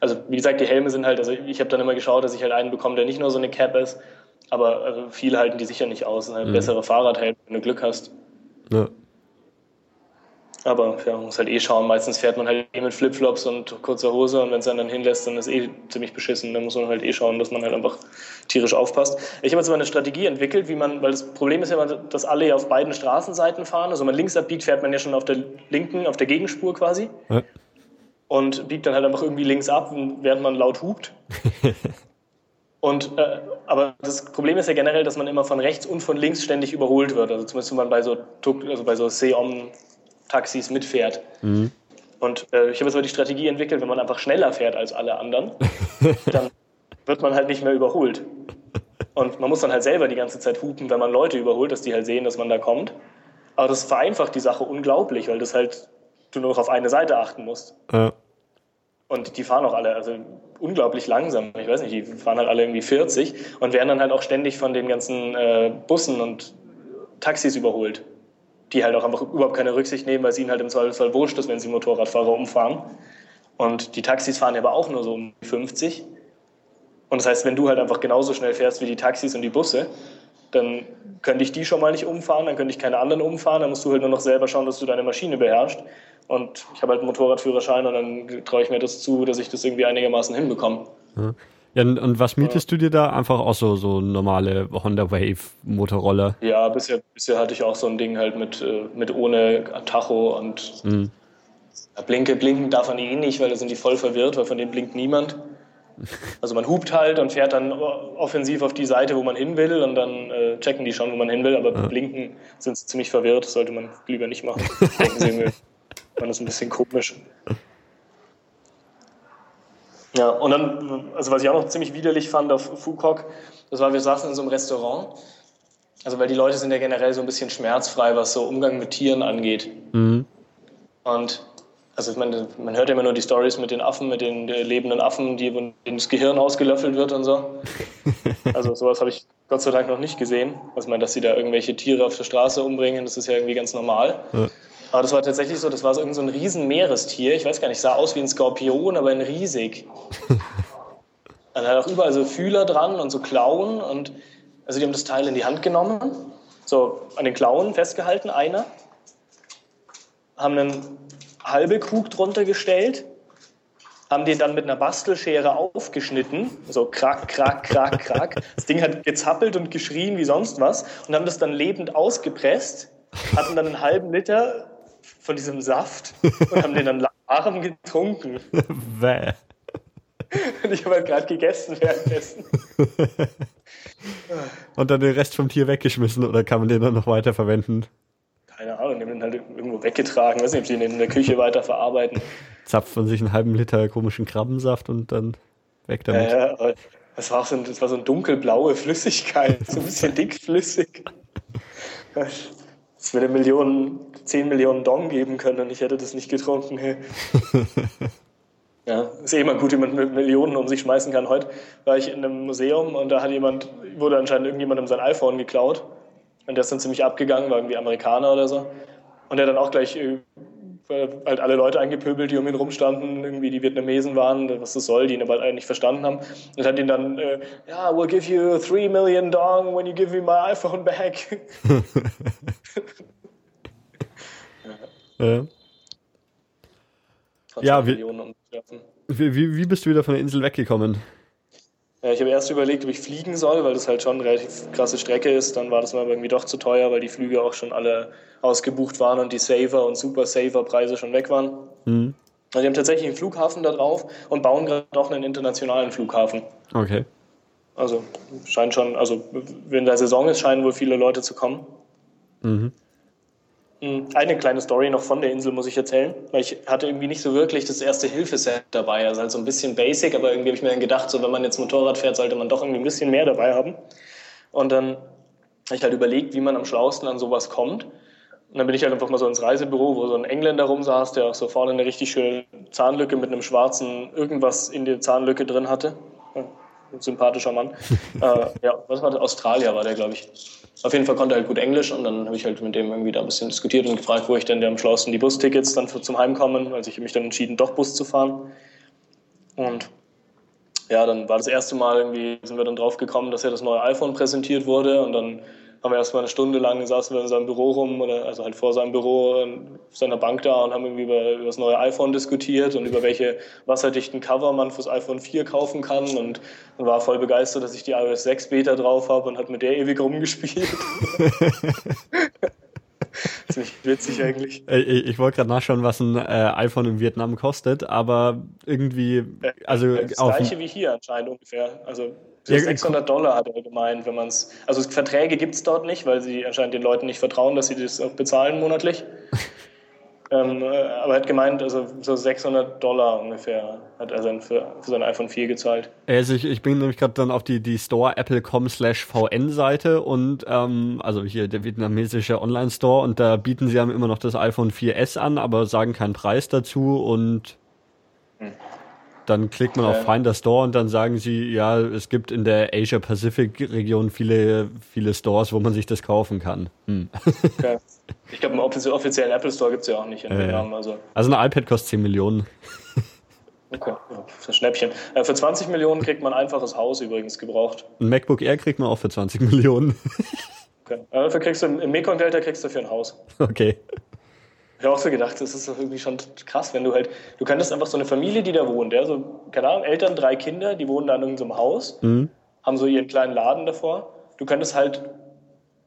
Also wie gesagt, die Helme sind halt, also ich habe dann immer geschaut, dass ich halt einen bekomme, der nicht nur so eine Cap ist, aber also viele halten die sicher nicht aus. Halt Mhm. bessere Fahrradhelme, wenn du Glück hast. Ja. Aber ja, man muss halt eh schauen. Meistens fährt man halt eh mit Flipflops und kurzer Hose und wenn es einen dann hinlässt, dann ist eh ziemlich beschissen. Dann muss man halt eh schauen, dass man halt einfach tierisch aufpasst. Ich habe jetzt mal eine Strategie entwickelt, wie man, weil das Problem ist ja immer, dass alle ja auf beiden Straßenseiten fahren. Also wenn man links abbiegt, fährt man ja schon auf der linken, auf der Gegenspur quasi. Ja. Und biegt dann halt einfach irgendwie links ab, während man laut hupt. Und, äh, aber das Problem ist ja generell, dass man immer von rechts und von links ständig überholt wird. Also zumindest wenn man bei so, also bei so Seom Taxis mitfährt. Mhm. Und äh, ich habe jetzt mal die Strategie entwickelt, wenn man einfach schneller fährt als alle anderen, dann wird man halt nicht mehr überholt. Und man muss dann halt selber die ganze Zeit hupen, wenn man Leute überholt, dass die halt sehen, dass man da kommt. Aber das vereinfacht die Sache unglaublich, weil das halt du nur noch auf eine Seite achten musst. Ja. Und die fahren auch alle, also unglaublich langsam. Ich weiß nicht, die fahren halt alle irgendwie 40 und werden dann halt auch ständig von den ganzen äh, Bussen und Taxis überholt die halt auch einfach überhaupt keine Rücksicht nehmen, weil es ihnen halt im Zweifelsfall wurscht ist, wenn sie Motorradfahrer umfahren. Und die Taxis fahren aber auch nur so um 50. Und das heißt, wenn du halt einfach genauso schnell fährst wie die Taxis und die Busse, dann könnte ich die schon mal nicht umfahren, dann könnte ich keine anderen umfahren, dann musst du halt nur noch selber schauen, dass du deine Maschine beherrschst. Und ich habe halt einen Motorradführerschein und dann traue ich mir das zu, dass ich das irgendwie einigermaßen hinbekomme. Ja. Ja, und was mietest du dir da? Einfach auch so, so normale Honda Wave Motorroller? Ja, bisher, bisher hatte ich auch so ein Ding halt mit, äh, mit ohne Tacho und mhm. Blinke, blinken darf man eh nicht, weil da sind die voll verwirrt, weil von denen blinkt niemand. Also man hupt halt und fährt dann offensiv auf die Seite, wo man hin will und dann äh, checken die schon, wo man hin will, aber ja. blinken sind sie ziemlich verwirrt, das sollte man lieber nicht machen. Man ist ein bisschen komisch. Ja, und dann, also was ich auch noch ziemlich widerlich fand auf Fukok, das war, wir saßen in so einem Restaurant. Also, weil die Leute sind ja generell so ein bisschen schmerzfrei, was so Umgang mit Tieren angeht. Mhm. Und, also, ich meine, man hört ja immer nur die Stories mit den Affen, mit den lebenden Affen, die, denen das Gehirn ausgelöffelt wird und so. Also, sowas habe ich Gott sei Dank noch nicht gesehen. Also, ich meine, dass sie da irgendwelche Tiere auf der Straße umbringen, das ist ja irgendwie ganz normal. Ja. Aber das war tatsächlich so, das war so irgend so ein riesen Meerestier. Ich weiß gar nicht, sah aus wie ein Skorpion, aber ein riesig. Dann hat auch überall so Fühler dran und so Klauen. Und also die haben das Teil in die Hand genommen, so an den Klauen festgehalten, einer. Haben einen halbe Krug drunter gestellt, haben den dann mit einer Bastelschere aufgeschnitten, so krack, krack, krack, krack. Das Ding hat gezappelt und geschrien wie sonst was und haben das dann lebend ausgepresst, hatten dann einen halben Liter von diesem Saft und haben den dann warm getrunken. Bäh. Und ich habe halt gerade gegessen währenddessen. und dann den Rest vom Tier weggeschmissen oder kann man den dann noch weiter verwenden? Keine Ahnung, den halt irgendwo weggetragen. Ich weiß nicht, ob sie den in der Küche weiter verarbeiten. Zapft von sich einen halben Liter komischen Krabbensaft und dann weg damit. Ja, ja, das war, so ein, das war so eine dunkelblaue Flüssigkeit, so ein bisschen dickflüssig. Es würde Millionen, 10 Millionen Dong geben können und ich hätte das nicht getrunken. Hey. ja, ist eh immer gut, wie man mit Millionen um sich schmeißen kann. Heute war ich in einem Museum und da hat jemand, wurde anscheinend irgendjemandem sein iPhone geklaut. Und der ist dann ziemlich abgegangen, war irgendwie Amerikaner oder so. Und der dann auch gleich äh, halt alle Leute eingepöbelt, die um ihn rumstanden, irgendwie die Vietnamesen waren, was das soll, die ihn aber halt nicht verstanden haben. Und hat ihn dann, äh, ja, we'll give you three million dong when you give me my iPhone back. ja. Ja, wie, wie, wie bist du wieder von der Insel weggekommen? Ja, ich habe erst überlegt, ob ich fliegen soll, weil das halt schon eine relativ krasse Strecke ist. Dann war das mal irgendwie doch zu teuer, weil die Flüge auch schon alle ausgebucht waren und die Saver und Super Saver Preise schon weg waren. Mhm. Also die haben tatsächlich einen Flughafen da drauf und bauen gerade auch einen internationalen Flughafen. Okay. Also scheint schon, also wenn der Saison ist, scheinen wohl viele Leute zu kommen. Mhm. Hm, eine kleine Story noch von der Insel muss ich erzählen, weil ich hatte irgendwie nicht so wirklich das erste Hilfeset dabei. Also halt so ein bisschen basic, aber irgendwie habe ich mir dann gedacht, so wenn man jetzt Motorrad fährt, sollte man doch irgendwie ein bisschen mehr dabei haben. Und dann habe ich halt überlegt, wie man am schlauesten an sowas kommt. Und dann bin ich halt einfach mal so ins Reisebüro, wo so ein Engländer rumsaß, der auch so vorne eine richtig schöne Zahnlücke mit einem schwarzen irgendwas in der Zahnlücke drin hatte. ein sympathischer Mann. äh, ja, was war das? Australier war der, glaube ich. Auf jeden Fall konnte er halt gut Englisch und dann habe ich halt mit dem irgendwie da ein bisschen diskutiert und gefragt, wo ich denn am schlauesten die Bustickets dann für, zum Heimkommen. Also ich habe mich dann entschieden, doch Bus zu fahren. Und ja, dann war das erste Mal irgendwie, sind wir dann drauf gekommen, dass ja das neue iPhone präsentiert wurde und dann haben wir erstmal eine Stunde lang saßen wir in seinem Büro rum, oder, also halt vor seinem Büro in seiner Bank da und haben irgendwie über, über das neue iPhone diskutiert und über welche wasserdichten Cover man fürs iPhone 4 kaufen kann und, und war voll begeistert, dass ich die iOS 6 Beta drauf habe und hat mit der ewig rumgespielt. Ziemlich witzig eigentlich. Ich, ich wollte gerade nachschauen, was ein äh, iPhone in Vietnam kostet, aber irgendwie, also das gleiche wie hier anscheinend ungefähr. Also ja, 600 Dollar hat er gemeint, wenn man es. Also Verträge gibt es dort nicht, weil sie anscheinend den Leuten nicht vertrauen, dass sie das auch bezahlen monatlich. ähm, äh, aber er hat gemeint, also so 600 Dollar ungefähr hat er dann für, für sein iPhone 4 gezahlt. Also ich, ich bin nämlich gerade dann auf die, die Store apple.com slash VN-Seite und ähm, also hier der vietnamesische Online-Store und da bieten sie einem immer noch das iPhone 4S an, aber sagen keinen Preis dazu und hm. Dann klickt man auf Find the Store und dann sagen sie, ja, es gibt in der Asia Pacific Region viele, viele Stores, wo man sich das kaufen kann. Hm. Okay. Ich glaube, einen offiziellen Apple Store gibt es ja auch nicht in äh. Also. also ein iPad kostet 10 Millionen. Okay, ja, ist ein Schnäppchen. Äh, für 20 Millionen kriegt man ein einfaches Haus übrigens gebraucht. Ein MacBook Air kriegt man auch für 20 Millionen. Okay. Dafür kriegst du im Mekong Delta kriegst du für ein Haus. Okay. Ich habe auch so gedacht, das ist doch irgendwie schon krass, wenn du halt, du könntest einfach so eine Familie, die da wohnt, ja, so, keine Ahnung, Eltern, drei Kinder, die wohnen da in irgendeinem Haus, mhm. haben so ihren kleinen Laden davor. Du könntest halt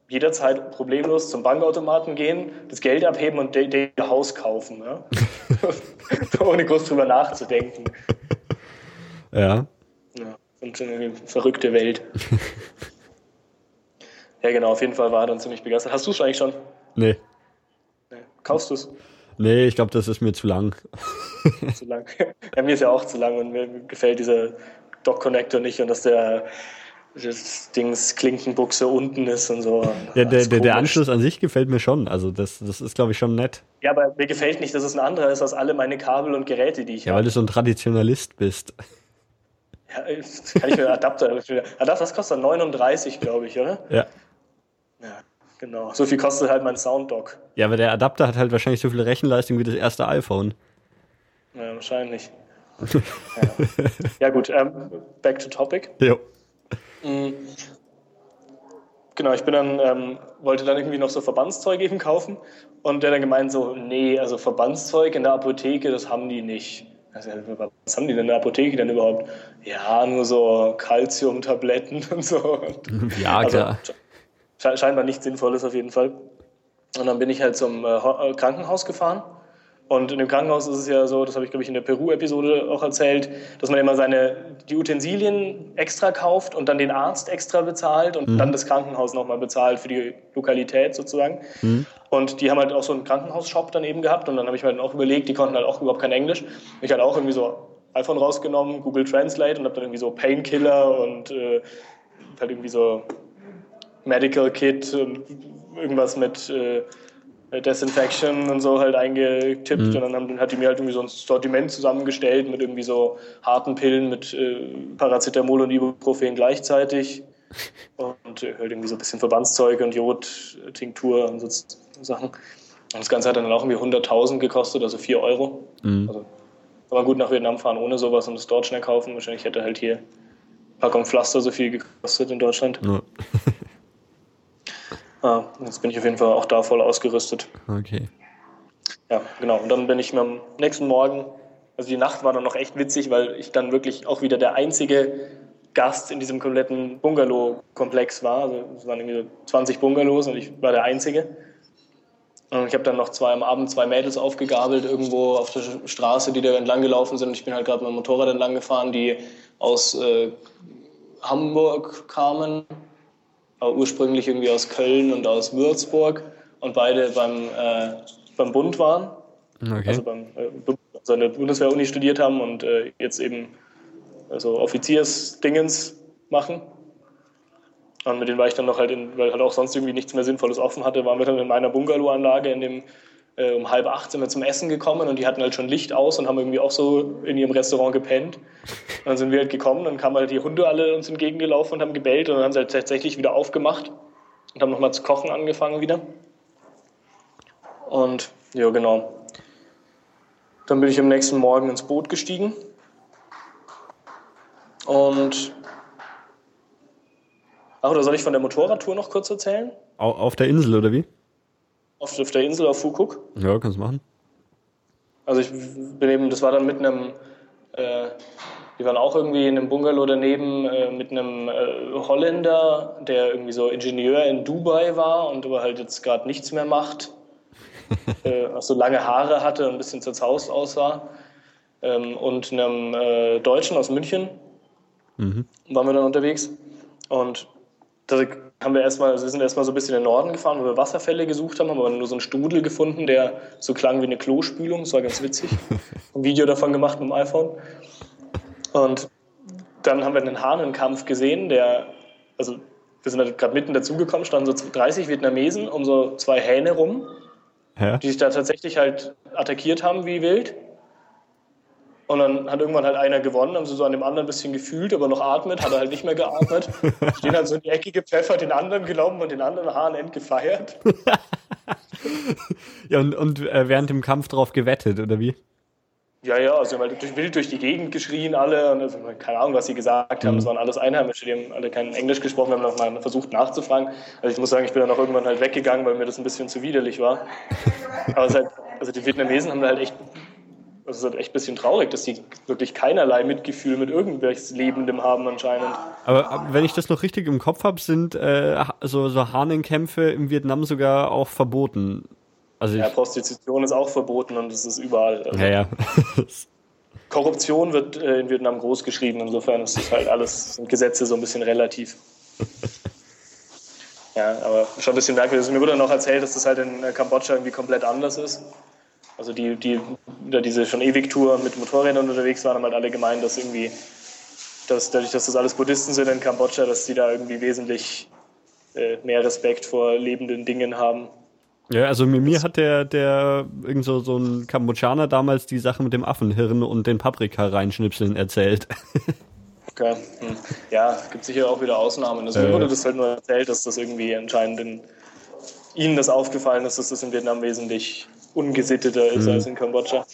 jederzeit problemlos zum Bankautomaten gehen, das Geld abheben und dir Haus kaufen, ja? ohne groß drüber nachzudenken. Ja. Ja, und so eine verrückte Welt. ja, genau, auf jeden Fall war er dann ziemlich begeistert. Hast du es eigentlich schon? Nee. Kaufst du es? Nee, ich glaube, das ist mir zu lang. zu lang. Ja, mir ist ja auch zu lang und mir gefällt dieser Dock-Connector nicht und dass der das Dings Klinkenbuchse unten ist und so. Ja, der, der, der, Anschluss an sich gefällt mir schon. Also das, das ist, glaube ich, schon nett. Ja, aber mir gefällt nicht, dass es ein anderer ist als alle meine Kabel und Geräte, die ich habe. Ja, weil du so ein Traditionalist bist. Ja, kann ich mir Adapter. Adapter, das kostet 39, glaube ich, oder? Ja. Ja, Genau, so viel kostet halt mein Sounddock. Ja, aber der Adapter hat halt wahrscheinlich so viel Rechenleistung wie das erste iPhone. Ja, wahrscheinlich. ja. ja. gut, ähm, back to topic. Jo. Mhm. Genau, ich bin dann, ähm, wollte dann irgendwie noch so Verbandszeug eben kaufen und der dann gemeint so, nee, also Verbandszeug in der Apotheke, das haben die nicht. Also, was haben die denn in der Apotheke denn überhaupt? Ja, nur so Calcium-Tabletten und so. Ja, klar. Scheinbar nichts Sinnvolles auf jeden Fall. Und dann bin ich halt zum äh, äh, Krankenhaus gefahren. Und in dem Krankenhaus ist es ja so, das habe ich glaube ich in der Peru-Episode auch erzählt, dass man immer seine die Utensilien extra kauft und dann den Arzt extra bezahlt und mhm. dann das Krankenhaus nochmal bezahlt für die Lokalität sozusagen. Mhm. Und die haben halt auch so einen Krankenhausshop dann eben gehabt und dann habe ich mir dann auch überlegt, die konnten halt auch überhaupt kein Englisch. Ich hatte auch irgendwie so iPhone rausgenommen, Google Translate und habe dann irgendwie so Painkiller und äh, halt irgendwie so Medical Kit und irgendwas mit äh, Desinfection und so halt eingetippt mhm. und dann haben, hat die mir halt irgendwie so ein Sortiment zusammengestellt mit irgendwie so harten Pillen mit äh, Paracetamol und Ibuprofen gleichzeitig und äh, halt irgendwie so ein bisschen Verbandszeug und Jodtinktur und so Sachen. Und das Ganze hat dann auch irgendwie 100.000 gekostet, also 4 Euro. Mhm. Also kann man gut nach Vietnam fahren ohne sowas und es dort schnell kaufen. Wahrscheinlich hätte halt hier Packung Pflaster so viel gekostet in Deutschland. Ja. Ah, jetzt bin ich auf jeden Fall auch da voll ausgerüstet. Okay. Ja, genau. Und dann bin ich mir am nächsten Morgen, also die Nacht war dann noch echt witzig, weil ich dann wirklich auch wieder der einzige Gast in diesem kompletten Bungalow-Komplex war. Also es waren irgendwie 20 Bungalows und ich war der Einzige. Und ich habe dann noch zwei am Abend zwei Mädels aufgegabelt irgendwo auf der Straße, die da entlang gelaufen sind. Und ich bin halt gerade mit dem Motorrad entlang gefahren, die aus äh, Hamburg kamen ursprünglich irgendwie aus Köln und aus Würzburg und beide beim, äh, beim Bund waren. Okay. Also beim äh, also an der Bundeswehr-Uni studiert haben und äh, jetzt eben also Offiziersdingens machen. Und mit denen war ich dann noch halt, in, weil halt auch sonst irgendwie nichts mehr Sinnvolles offen hatte, waren wir dann in meiner Bungalow-Anlage in dem äh, um halb acht sind wir zum Essen gekommen und die hatten halt schon Licht aus und haben irgendwie auch so in ihrem Restaurant gepennt. Und dann sind wir halt gekommen, dann kamen halt die Hunde alle uns entgegengelaufen und haben gebellt und dann haben sie halt tatsächlich wieder aufgemacht und haben nochmal zu kochen angefangen wieder. Und ja, genau. Dann bin ich am nächsten Morgen ins Boot gestiegen und Ach, oder soll ich von der Motorradtour noch kurz erzählen? Au- Auf der Insel, oder wie? Auf, auf der Insel auf Fukuk. Ja, kannst du machen. Also ich bin eben, das war dann mit einem, äh, die waren auch irgendwie in einem Bungalow daneben äh, mit einem äh, Holländer, der irgendwie so Ingenieur in Dubai war und aber halt jetzt gerade nichts mehr macht. äh, auch so lange Haare hatte und ein bisschen zerzaust aussah. Ähm, und einem äh, Deutschen aus München Mhm. waren wir dann unterwegs. Und da haben wir erstmal, also wir sind erstmal so ein bisschen in den Norden gefahren, wo wir Wasserfälle gesucht haben, haben aber nur so einen Strudel gefunden, der so klang wie eine Klospülung. Das war ganz witzig. Ein Video davon gemacht mit dem iPhone. Und dann haben wir einen Hahnenkampf gesehen, der, also wir sind halt gerade mitten dazugekommen, standen so 30 Vietnamesen um so zwei Hähne rum, Ja? die sich da tatsächlich halt attackiert haben wie wild. Und dann hat irgendwann halt einer gewonnen, haben sie so an dem anderen ein bisschen gefühlt, aber noch atmet, hat er halt nicht mehr geatmet. Stehen halt so in die Ecke gepfeffert, den anderen gelaufen und den anderen Hahn entgefeiert. Ja, und, und äh, während dem Kampf drauf gewettet, oder wie? Ja, ja, also haben halt durch, wild durch die Gegend geschrien alle und also, keine Ahnung, was sie gesagt haben. Das waren alles Einheimische, die haben alle kein Englisch gesprochen, haben noch mal versucht nachzufragen. Also ich muss sagen, ich bin dann auch irgendwann halt weggegangen, weil mir das ein bisschen zu widerlich war. Aber es ist halt, also die Vietnamesen haben da halt echt, also es ist halt echt ein bisschen traurig, dass die wirklich keinerlei Mitgefühl mit irgendwelches Lebendem haben anscheinend. Aber wenn ich das noch richtig im Kopf habe, sind äh, so, so Hahnenkämpfe im Vietnam sogar auch verboten. Also Ja, Prostitution ist auch verboten und es ist überall. Also ja, ja. Korruption wird äh, in Vietnam groß geschrieben, insofern ist das halt alles, sind Gesetze so ein bisschen relativ. Ja, aber schon ein bisschen merkwürdig. Also mir wurde auch erzählt, dass das halt in äh, Kambodscha irgendwie komplett anders ist. Also die, die da diese schon ewig Tour mit Motorrädern unterwegs waren, haben halt alle gemeint, dass irgendwie, dass dadurch, dass das alles Buddhisten sind in Kambodscha, dass die da irgendwie wesentlich äh, mehr Respekt vor lebenden Dingen haben. ja, also mir, mir hat der, der irgend so, so ein Kambodschaner damals die Sache mit dem Affenhirn und den Paprika reinschnipseln erzählt. Okay. Hm. Ja, es gibt sicher auch wieder Ausnahmen. Also Äh. mir wurde das halt nur erzählt, dass das irgendwie anscheinend in ihnen das aufgefallen ist, dass das in Vietnam wesentlich ungesitteter ist als in Kambodscha.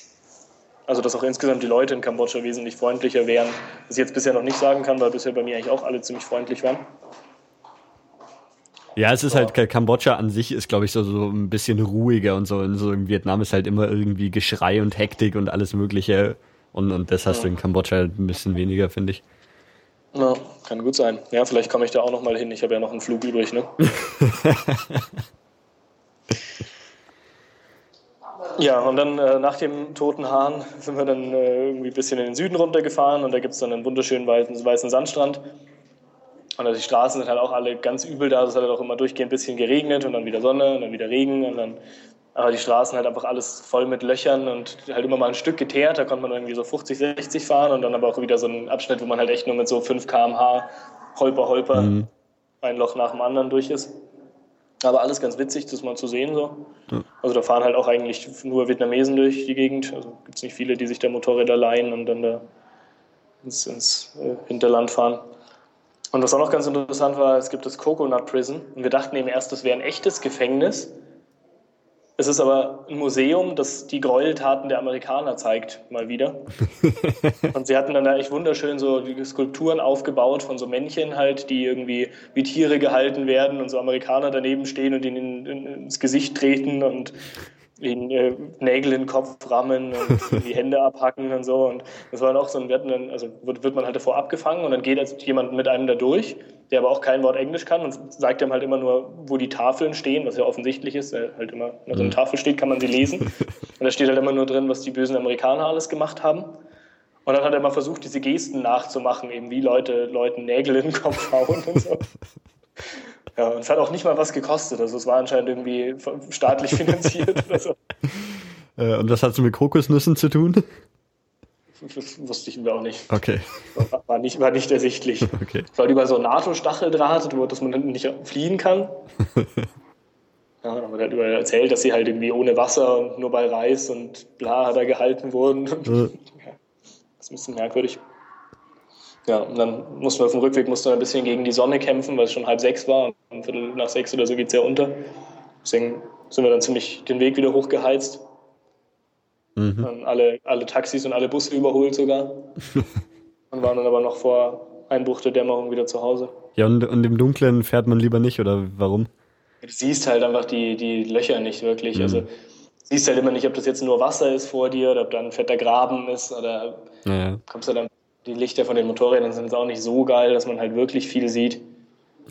Also dass auch insgesamt die Leute in Kambodscha wesentlich freundlicher wären. Was ich jetzt bisher noch nicht sagen kann, weil bisher bei mir eigentlich auch alle ziemlich freundlich waren. Ja, es ist halt, Kambodscha an sich ist, glaube ich, so, so ein bisschen ruhiger und so. In so im Vietnam ist halt immer irgendwie Geschrei und Hektik und alles Mögliche. Und, und das hast du in Kambodscha halt ein bisschen weniger, finde ich. Ja, kann gut sein. Ja, vielleicht komme ich da auch noch mal hin. Ich habe ja noch einen Flug übrig, ne? ja, und dann äh, nach dem Toten Hahn sind wir dann äh, irgendwie ein bisschen in den Süden runtergefahren und da gibt es dann einen wunderschönen weißen, weißen Sandstrand. Und also die Straßen sind halt auch alle ganz übel da. Es hat halt auch immer durchgehend ein bisschen geregnet und dann wieder Sonne und dann wieder Regen und dann aber die Straßen halt einfach alles voll mit Löchern und halt immer mal ein Stück geteert. Da konnte man irgendwie so 50, 60 fahren und dann aber auch wieder so ein Abschnitt, wo man halt echt nur mit so 5 km/h holper, holper Mhm. ein Loch nach dem anderen durch ist. Aber alles ganz witzig, das mal zu sehen so. Ja. Also da fahren halt auch eigentlich nur Vietnamesen durch die Gegend. Also gibt es nicht viele, die sich da Motorräder leihen und dann da ins, ins äh, Hinterland fahren. Und was auch noch ganz interessant war, es gibt das Coconut Prison. Und wir dachten eben erst, das wäre ein echtes Gefängnis. Es ist aber ein Museum, das die Gräueltaten der Amerikaner zeigt, mal wieder. Und sie hatten dann da echt wunderschön so Skulpturen aufgebaut von so Männchen halt, die irgendwie wie Tiere gehalten werden und so Amerikaner daneben stehen und ihnen in, in, ins Gesicht treten und ihnen äh, Nägel in den Kopf rammen und die Hände abhacken und so. Und das war dann auch so wir hatten dann, also wird, wird man halt davor abgefangen und dann geht jetzt jemand mit einem da durch, der aber auch kein Wort Englisch kann und sagt ihm halt immer nur, wo die Tafeln stehen, was ja offensichtlich ist. Halt immer, wenn so eine Tafel steht, kann man sie lesen. Und da steht halt immer nur drin, was die bösen Amerikaner alles gemacht haben. Und dann hat er mal versucht, diese Gesten nachzumachen, eben wie Leute Leuten Nägel in den Kopf hauen und so. Ja, und es hat auch nicht mal was gekostet. Also es war anscheinend irgendwie staatlich finanziert oder so. Äh, und was hat's mit Kokosnüssen zu tun? Das wusste ich mir auch nicht. Okay, War nicht, war nicht ersichtlich. okay. Es war über so NATO-Stacheldraht, dass man hinten nicht fliehen kann. Ja, dann wird halt überall erzählt, dass sie halt irgendwie ohne Wasser und nur bei Reis und bla da gehalten wurden. Ja, das ist ein bisschen merkwürdig. Ja, und dann mussten wir auf dem Rückweg mussten wir ein bisschen gegen die Sonne kämpfen, weil es schon halb sechs war. Um Viertel nach sechs oder so geht es ja unter. Deswegen sind wir dann ziemlich den Weg wieder hochgeheizt. Mhm. Dann alle, alle Taxis und alle Busse überholt sogar. und waren dann aber noch vor Einbruch der Dämmerung wieder zu Hause. Ja, und, und im Dunkeln fährt man lieber nicht, oder warum? Du siehst halt einfach die, die Löcher nicht wirklich. Mhm. Also siehst halt immer nicht, ob das jetzt nur Wasser ist vor dir oder ob da ein fetter Graben ist oder ja. kommst du dann die Lichter von den Motorrädern sind jetzt auch nicht so geil, dass man halt wirklich viel sieht.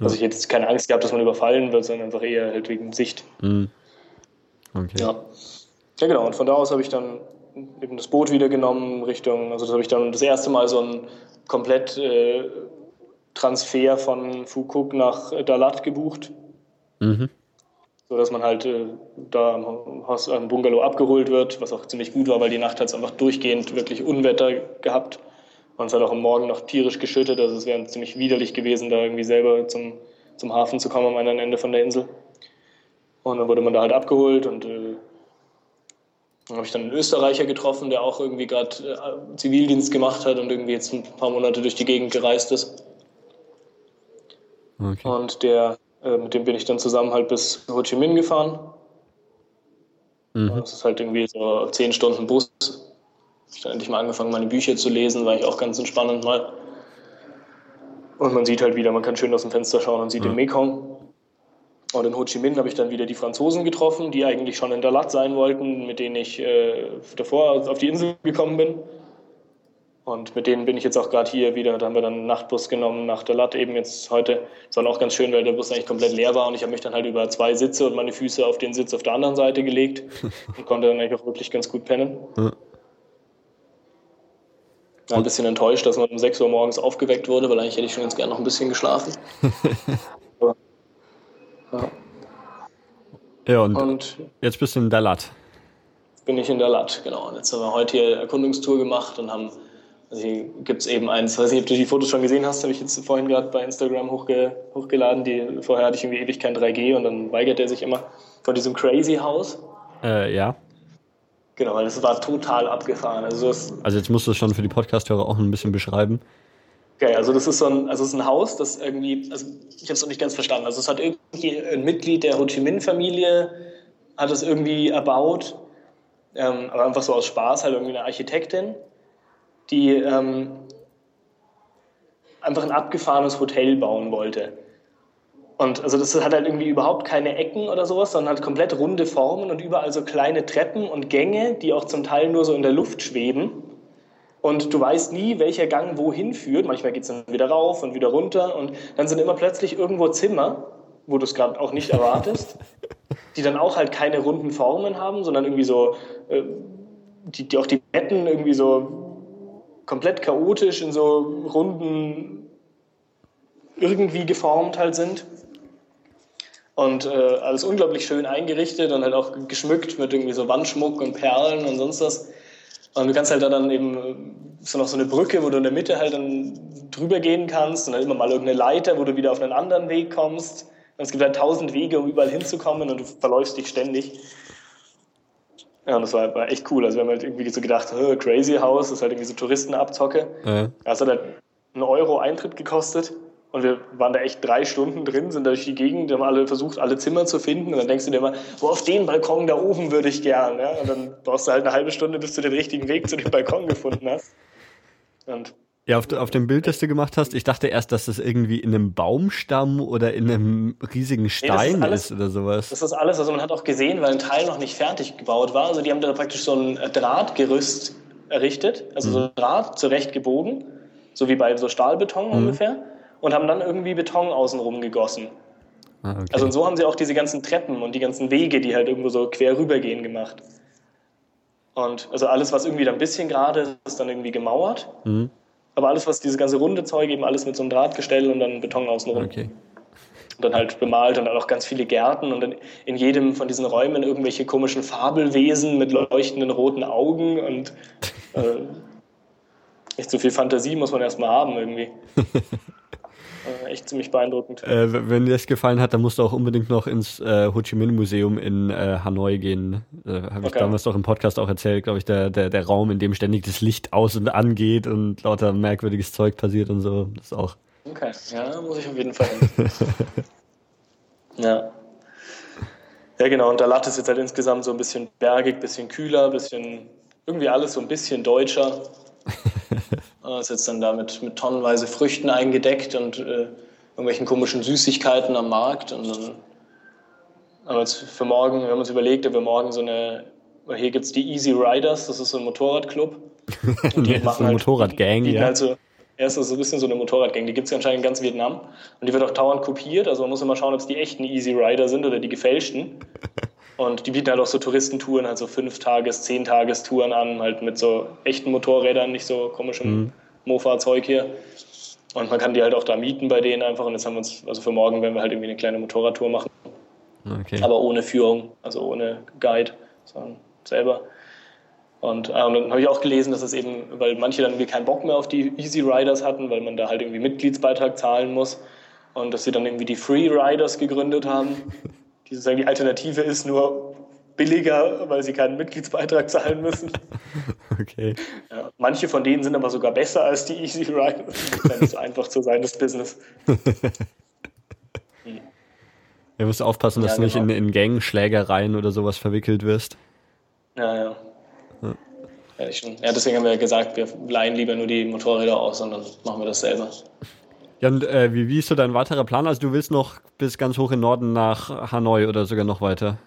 Also ich hätte jetzt keine Angst gehabt, dass man überfallen wird, sondern einfach eher halt wegen Sicht. Mhm. Okay. Ja. Ja, genau. Und von da aus habe ich dann eben das Boot wieder genommen Richtung, also das habe ich dann das erste Mal so ein komplett äh, Transfer von Fukuk nach Dalat gebucht. Mhm. So dass man halt äh, da am, Haus, am Bungalow abgeholt wird, was auch ziemlich gut war, weil die Nacht hat es einfach durchgehend wirklich Unwetter gehabt. Und es hat auch am Morgen noch tierisch geschüttet, also es wäre ziemlich widerlich gewesen, da irgendwie selber zum, zum Hafen zu kommen am anderen Ende von der Insel. Und dann wurde man da halt abgeholt und äh, dann habe ich dann einen Österreicher getroffen, der auch irgendwie gerade äh, Zivildienst gemacht hat und irgendwie jetzt ein paar Monate durch die Gegend gereist ist. Okay. Und der, äh, mit dem bin ich dann zusammen halt bis Ho Chi Minh gefahren. Mhm. Das ist halt irgendwie so zehn Stunden Bus. Ich habe endlich mal angefangen, meine Bücher zu lesen, war ich auch ganz entspannend mal. Und man sieht halt wieder, man kann schön aus dem Fenster schauen und sieht mhm. den Mekong. Und in Ho Chi Minh habe ich dann wieder die Franzosen getroffen, die eigentlich schon in Dalat sein wollten, mit denen ich äh, davor auf die Insel gekommen bin. Und mit denen bin ich jetzt auch gerade hier wieder. Da haben wir dann einen Nachtbus genommen nach Dalat eben jetzt heute. Das war auch ganz schön, weil der Bus eigentlich komplett leer war und ich habe mich dann halt über zwei Sitze und meine Füße auf den Sitz auf der anderen Seite gelegt und konnte dann eigentlich auch wirklich ganz gut pennen. War ein bisschen enttäuscht, dass man um 6 Uhr morgens aufgeweckt wurde, weil eigentlich hätte ich schon ganz gerne noch ein bisschen geschlafen. Ja. Ja, und, und, jetzt bist du in Dalat. Bin ich in Dalat, genau. Und jetzt haben wir heute hier Erkundungstour gemacht und haben, also hier gibt es eben eins, weiß nicht, ob du die Fotos schon gesehen hast, habe ich jetzt vorhin gerade bei Instagram hochge, hochgeladen. Die, vorher hatte ich irgendwie ewig kein 3G und dann weigert er sich immer von diesem Crazy House. Äh, ja. Genau, weil das war total abgefahren. Also, also jetzt musst du es schon für die Podcast-Hörer auch ein bisschen beschreiben. Okay, also das ist so ein, also es ist ein Haus, das irgendwie, also ich habe es noch nicht ganz verstanden. Also es hat irgendwie ein Mitglied der Ho Chi Minh-Familie hat es irgendwie erbaut, ähm, aber einfach so aus Spaß, halt irgendwie eine Architektin, die ähm, einfach ein abgefahrenes Hotel bauen wollte. Und also das hat halt irgendwie überhaupt keine Ecken oder sowas, sondern hat komplett runde Formen und überall so kleine Treppen und Gänge, die auch zum Teil nur so in der Luft schweben und du weißt nie, welcher Gang wohin führt. Manchmal geht es dann wieder rauf und wieder runter und dann sind immer plötzlich irgendwo Zimmer, wo du es gerade auch nicht erwartest, die dann auch halt keine runden Formen haben, sondern irgendwie so, äh, die, die auch die Betten irgendwie so komplett chaotisch in so runden irgendwie geformt halt sind. Und äh, alles unglaublich schön eingerichtet und halt auch geschmückt mit irgendwie so Wandschmuck und Perlen und sonst was. Und du kannst halt da dann eben, ist noch so eine Brücke, wo du in der Mitte halt dann drüber gehen kannst und dann immer mal irgendeine Leiter, wo du wieder auf einen anderen Weg kommst. Und es gibt halt tausend Wege, um überall hinzukommen und du verläufst dich ständig. Ja, und das war, war echt cool. Also wir haben halt irgendwie so gedacht, Crazy House, das ist halt irgendwie so Touristenabzocke. Ja. Das hat halt einen Euro Eintritt gekostet. Und wir waren da echt drei Stunden drin, sind da durch die Gegend, haben alle versucht, alle Zimmer zu finden. Und dann denkst du dir immer, wo auf den Balkon da oben würde ich gern. Ja? Und dann brauchst du halt eine halbe Stunde, bis du den richtigen Weg zu dem Balkon gefunden hast. Und ja, auf, auf dem Bild, das du gemacht hast, ich dachte erst, dass das irgendwie in einem Baumstamm oder in einem riesigen Stein nee, ist, alles, ist, oder sowas. Das ist alles, also man hat auch gesehen, weil ein Teil noch nicht fertig gebaut war. Also die haben da praktisch so ein Drahtgerüst errichtet, also mhm. so ein Draht zurechtgebogen, so wie bei so Stahlbeton mhm. ungefähr und haben dann irgendwie Beton außenrum gegossen. Ah, okay. Also und so haben sie auch diese ganzen Treppen und die ganzen Wege, die halt irgendwo so quer rübergehen, gemacht. Und also alles, was irgendwie da ein bisschen gerade ist, ist dann irgendwie gemauert. Mhm. Aber alles, was diese ganze runde Zeug, eben alles mit so einem Drahtgestell und dann Beton außenrum. Okay. Und dann halt bemalt und dann auch ganz viele Gärten und dann in jedem von diesen Räumen irgendwelche komischen Fabelwesen mit leuchtenden roten Augen und äh, nicht so viel Fantasie muss man erstmal haben irgendwie. Äh, echt ziemlich beeindruckend. Äh, wenn dir das gefallen hat, dann musst du auch unbedingt noch ins äh, Ho Chi Minh Museum in äh, Hanoi gehen. Äh, Habe ich okay. damals doch im Podcast auch erzählt, glaube ich, der, der, der Raum, in dem ständig das Licht aus und angeht und lauter merkwürdiges Zeug passiert und so. Das ist auch. Okay, ja, muss ich auf jeden Fall hin. ja. Ja, genau. Und Dalat ist jetzt halt insgesamt so ein bisschen bergig, bisschen kühler, bisschen irgendwie alles so ein bisschen deutscher. Äh, ist jetzt dann da mit, tonnenweise Früchten eingedeckt und äh, irgendwelchen komischen Süßigkeiten am Markt. Und dann haben wir uns für morgen, wir haben uns überlegt, ob wir morgen so eine, hier gibt es die Easy Riders, das ist so ein Motorradclub. Und die machen so eine halt, Motorradgang, ja. Halt so, ja, ist so ein bisschen so eine Motorradgang. Die gibt es ja anscheinend in ganz Vietnam. Und die wird auch dauernd kopiert. Also man muss immer schauen, ob es die echten Easy Rider sind oder die gefälschten. Und die bieten halt auch so Touristentouren, also fünf Tages-, zehn Tagestouren an, halt mit so echten Motorrädern, nicht so komischem mhm. Mofa-Zeug hier. Und man kann die halt auch da mieten bei denen einfach. Und jetzt haben wir uns, also für morgen werden wir halt irgendwie eine kleine Motorradtour machen. Okay. Aber ohne Führung, also ohne Guide, sondern selber. Und, äh, und dann habe ich auch gelesen, dass es eben, weil manche dann irgendwie keinen Bock mehr auf die Easy Riders hatten, weil man da halt irgendwie Mitgliedsbeitrag zahlen muss. Und dass sie dann irgendwie die Free Riders gegründet haben, die sozusagen die Alternative ist, nur billiger, weil sie keinen Mitgliedsbeitrag zahlen müssen. Okay. Ja, manche von denen sind aber sogar besser als die Easy Riders. Das ist einfach zu sein, das Business. Hm. Ihr müsst aufpassen, dass ja, du nicht genau. in, in Gangschlägereien oder sowas verwickelt wirst. Ja, ja. Ja, ja, deswegen haben wir gesagt, wir leihen lieber nur die Motorräder aus und dann machen wir das selber. Ja, und äh, wie, wie ist so dein weiterer Plan? Also du willst noch bis ganz hoch in Norden nach Hanoi oder sogar noch weiter?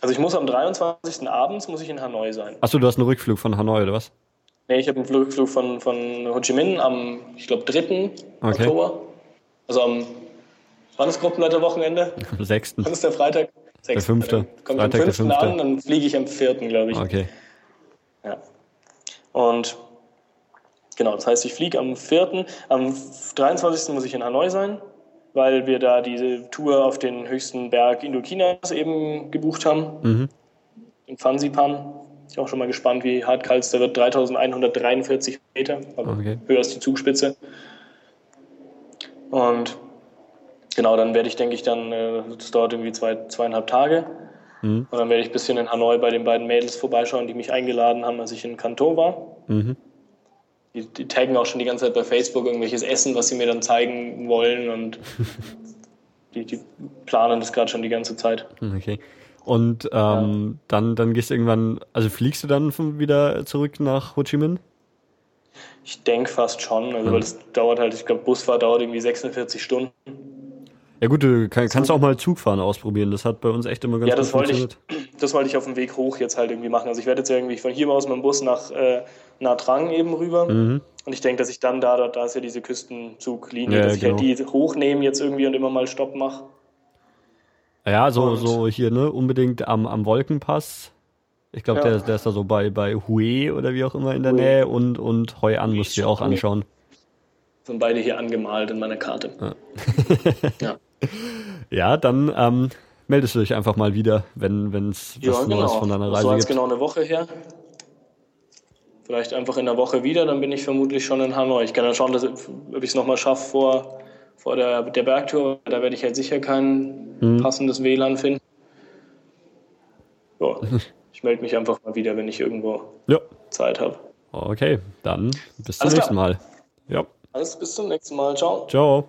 Also ich muss am 23. abends muss ich in Hanoi sein. Achso, du hast einen Rückflug von Hanoi oder was? Nee, ich habe einen Rückflug von, von Ho Chi Minh am, ich glaube, 3. Okay. Oktober. Also am, wann ist Gruppenleiterwochenende? Am 6. Wann ist der Freitag? 6. Der 5. Kommt am 5. an, dann fliege ich am 4. glaube ich. Okay. Ja. Und genau, das heißt, ich fliege am 4. Am 23. muss ich in Hanoi sein, weil wir da diese Tour auf den höchsten Berg Indochinas eben gebucht haben. Mhm. In Fansipan. Ich bin auch schon mal gespannt, wie hart kalt es da wird. 3143 Meter, also okay. höher ist die Zugspitze. Und genau, dann werde ich, denke ich, dann, äh, das dauert irgendwie zwei, zweieinhalb Tage. Mhm. Und dann werde ich ein bisschen in Hanoi bei den beiden Mädels vorbeischauen, die mich eingeladen haben, als ich in Kanton war. Mhm. Die, die, taggen auch schon die ganze Zeit bei Facebook irgendwelches Essen, was sie mir dann zeigen wollen und die, die, planen das gerade schon die ganze Zeit. Okay. Und ähm, ja. dann, dann gehst du irgendwann, also fliegst du dann wieder zurück nach Ho Chi Minh? Ich denke fast schon, also mhm. weil es dauert halt, ich glaube, Busfahrt dauert irgendwie 46 Stunden. Ja gut, du kann, kannst auch mal Zugfahren ausprobieren. Das hat bei uns echt immer ganz ja, das gut funktioniert. Ich, das wollte ich auf dem Weg hoch jetzt halt irgendwie machen. Also ich werde jetzt irgendwie von hier aus mit dem Bus nach äh, Nha Trang eben rüber. Mhm. Und ich denke, dass ich dann da, da ist ja diese Küstenzuglinie, ja, dass ich halt die hochnehme jetzt irgendwie und immer mal Stopp mache. Ja, so, so hier, ne, unbedingt am, am Wolkenpass. Ich glaube, ja. der, der ist da so bei, bei Hue oder wie auch immer in der Hue. Nähe und, und Hoi An musst du dir auch anschauen. Sind beide hier angemalt in meiner Karte. Ja. ja. ja, dann ähm, meldest du dich einfach mal wieder, wenn es ja, was genau. Neues von deiner Reise das war jetzt genau eine Woche her. Vielleicht einfach in der Woche wieder, dann bin ich vermutlich schon in Hanoi. Ich kann dann schauen, dass, ob ich es nochmal schaffe vor, vor der, der Bergtour. Da werde ich halt sicher kein hm. passendes WLAN finden. Ja, ich melde mich einfach mal wieder, wenn ich irgendwo ja. Zeit habe. Okay, dann bis zum nächsten Mal. Ja. Alles bis zum nächsten Mal. Ciao. Ciao.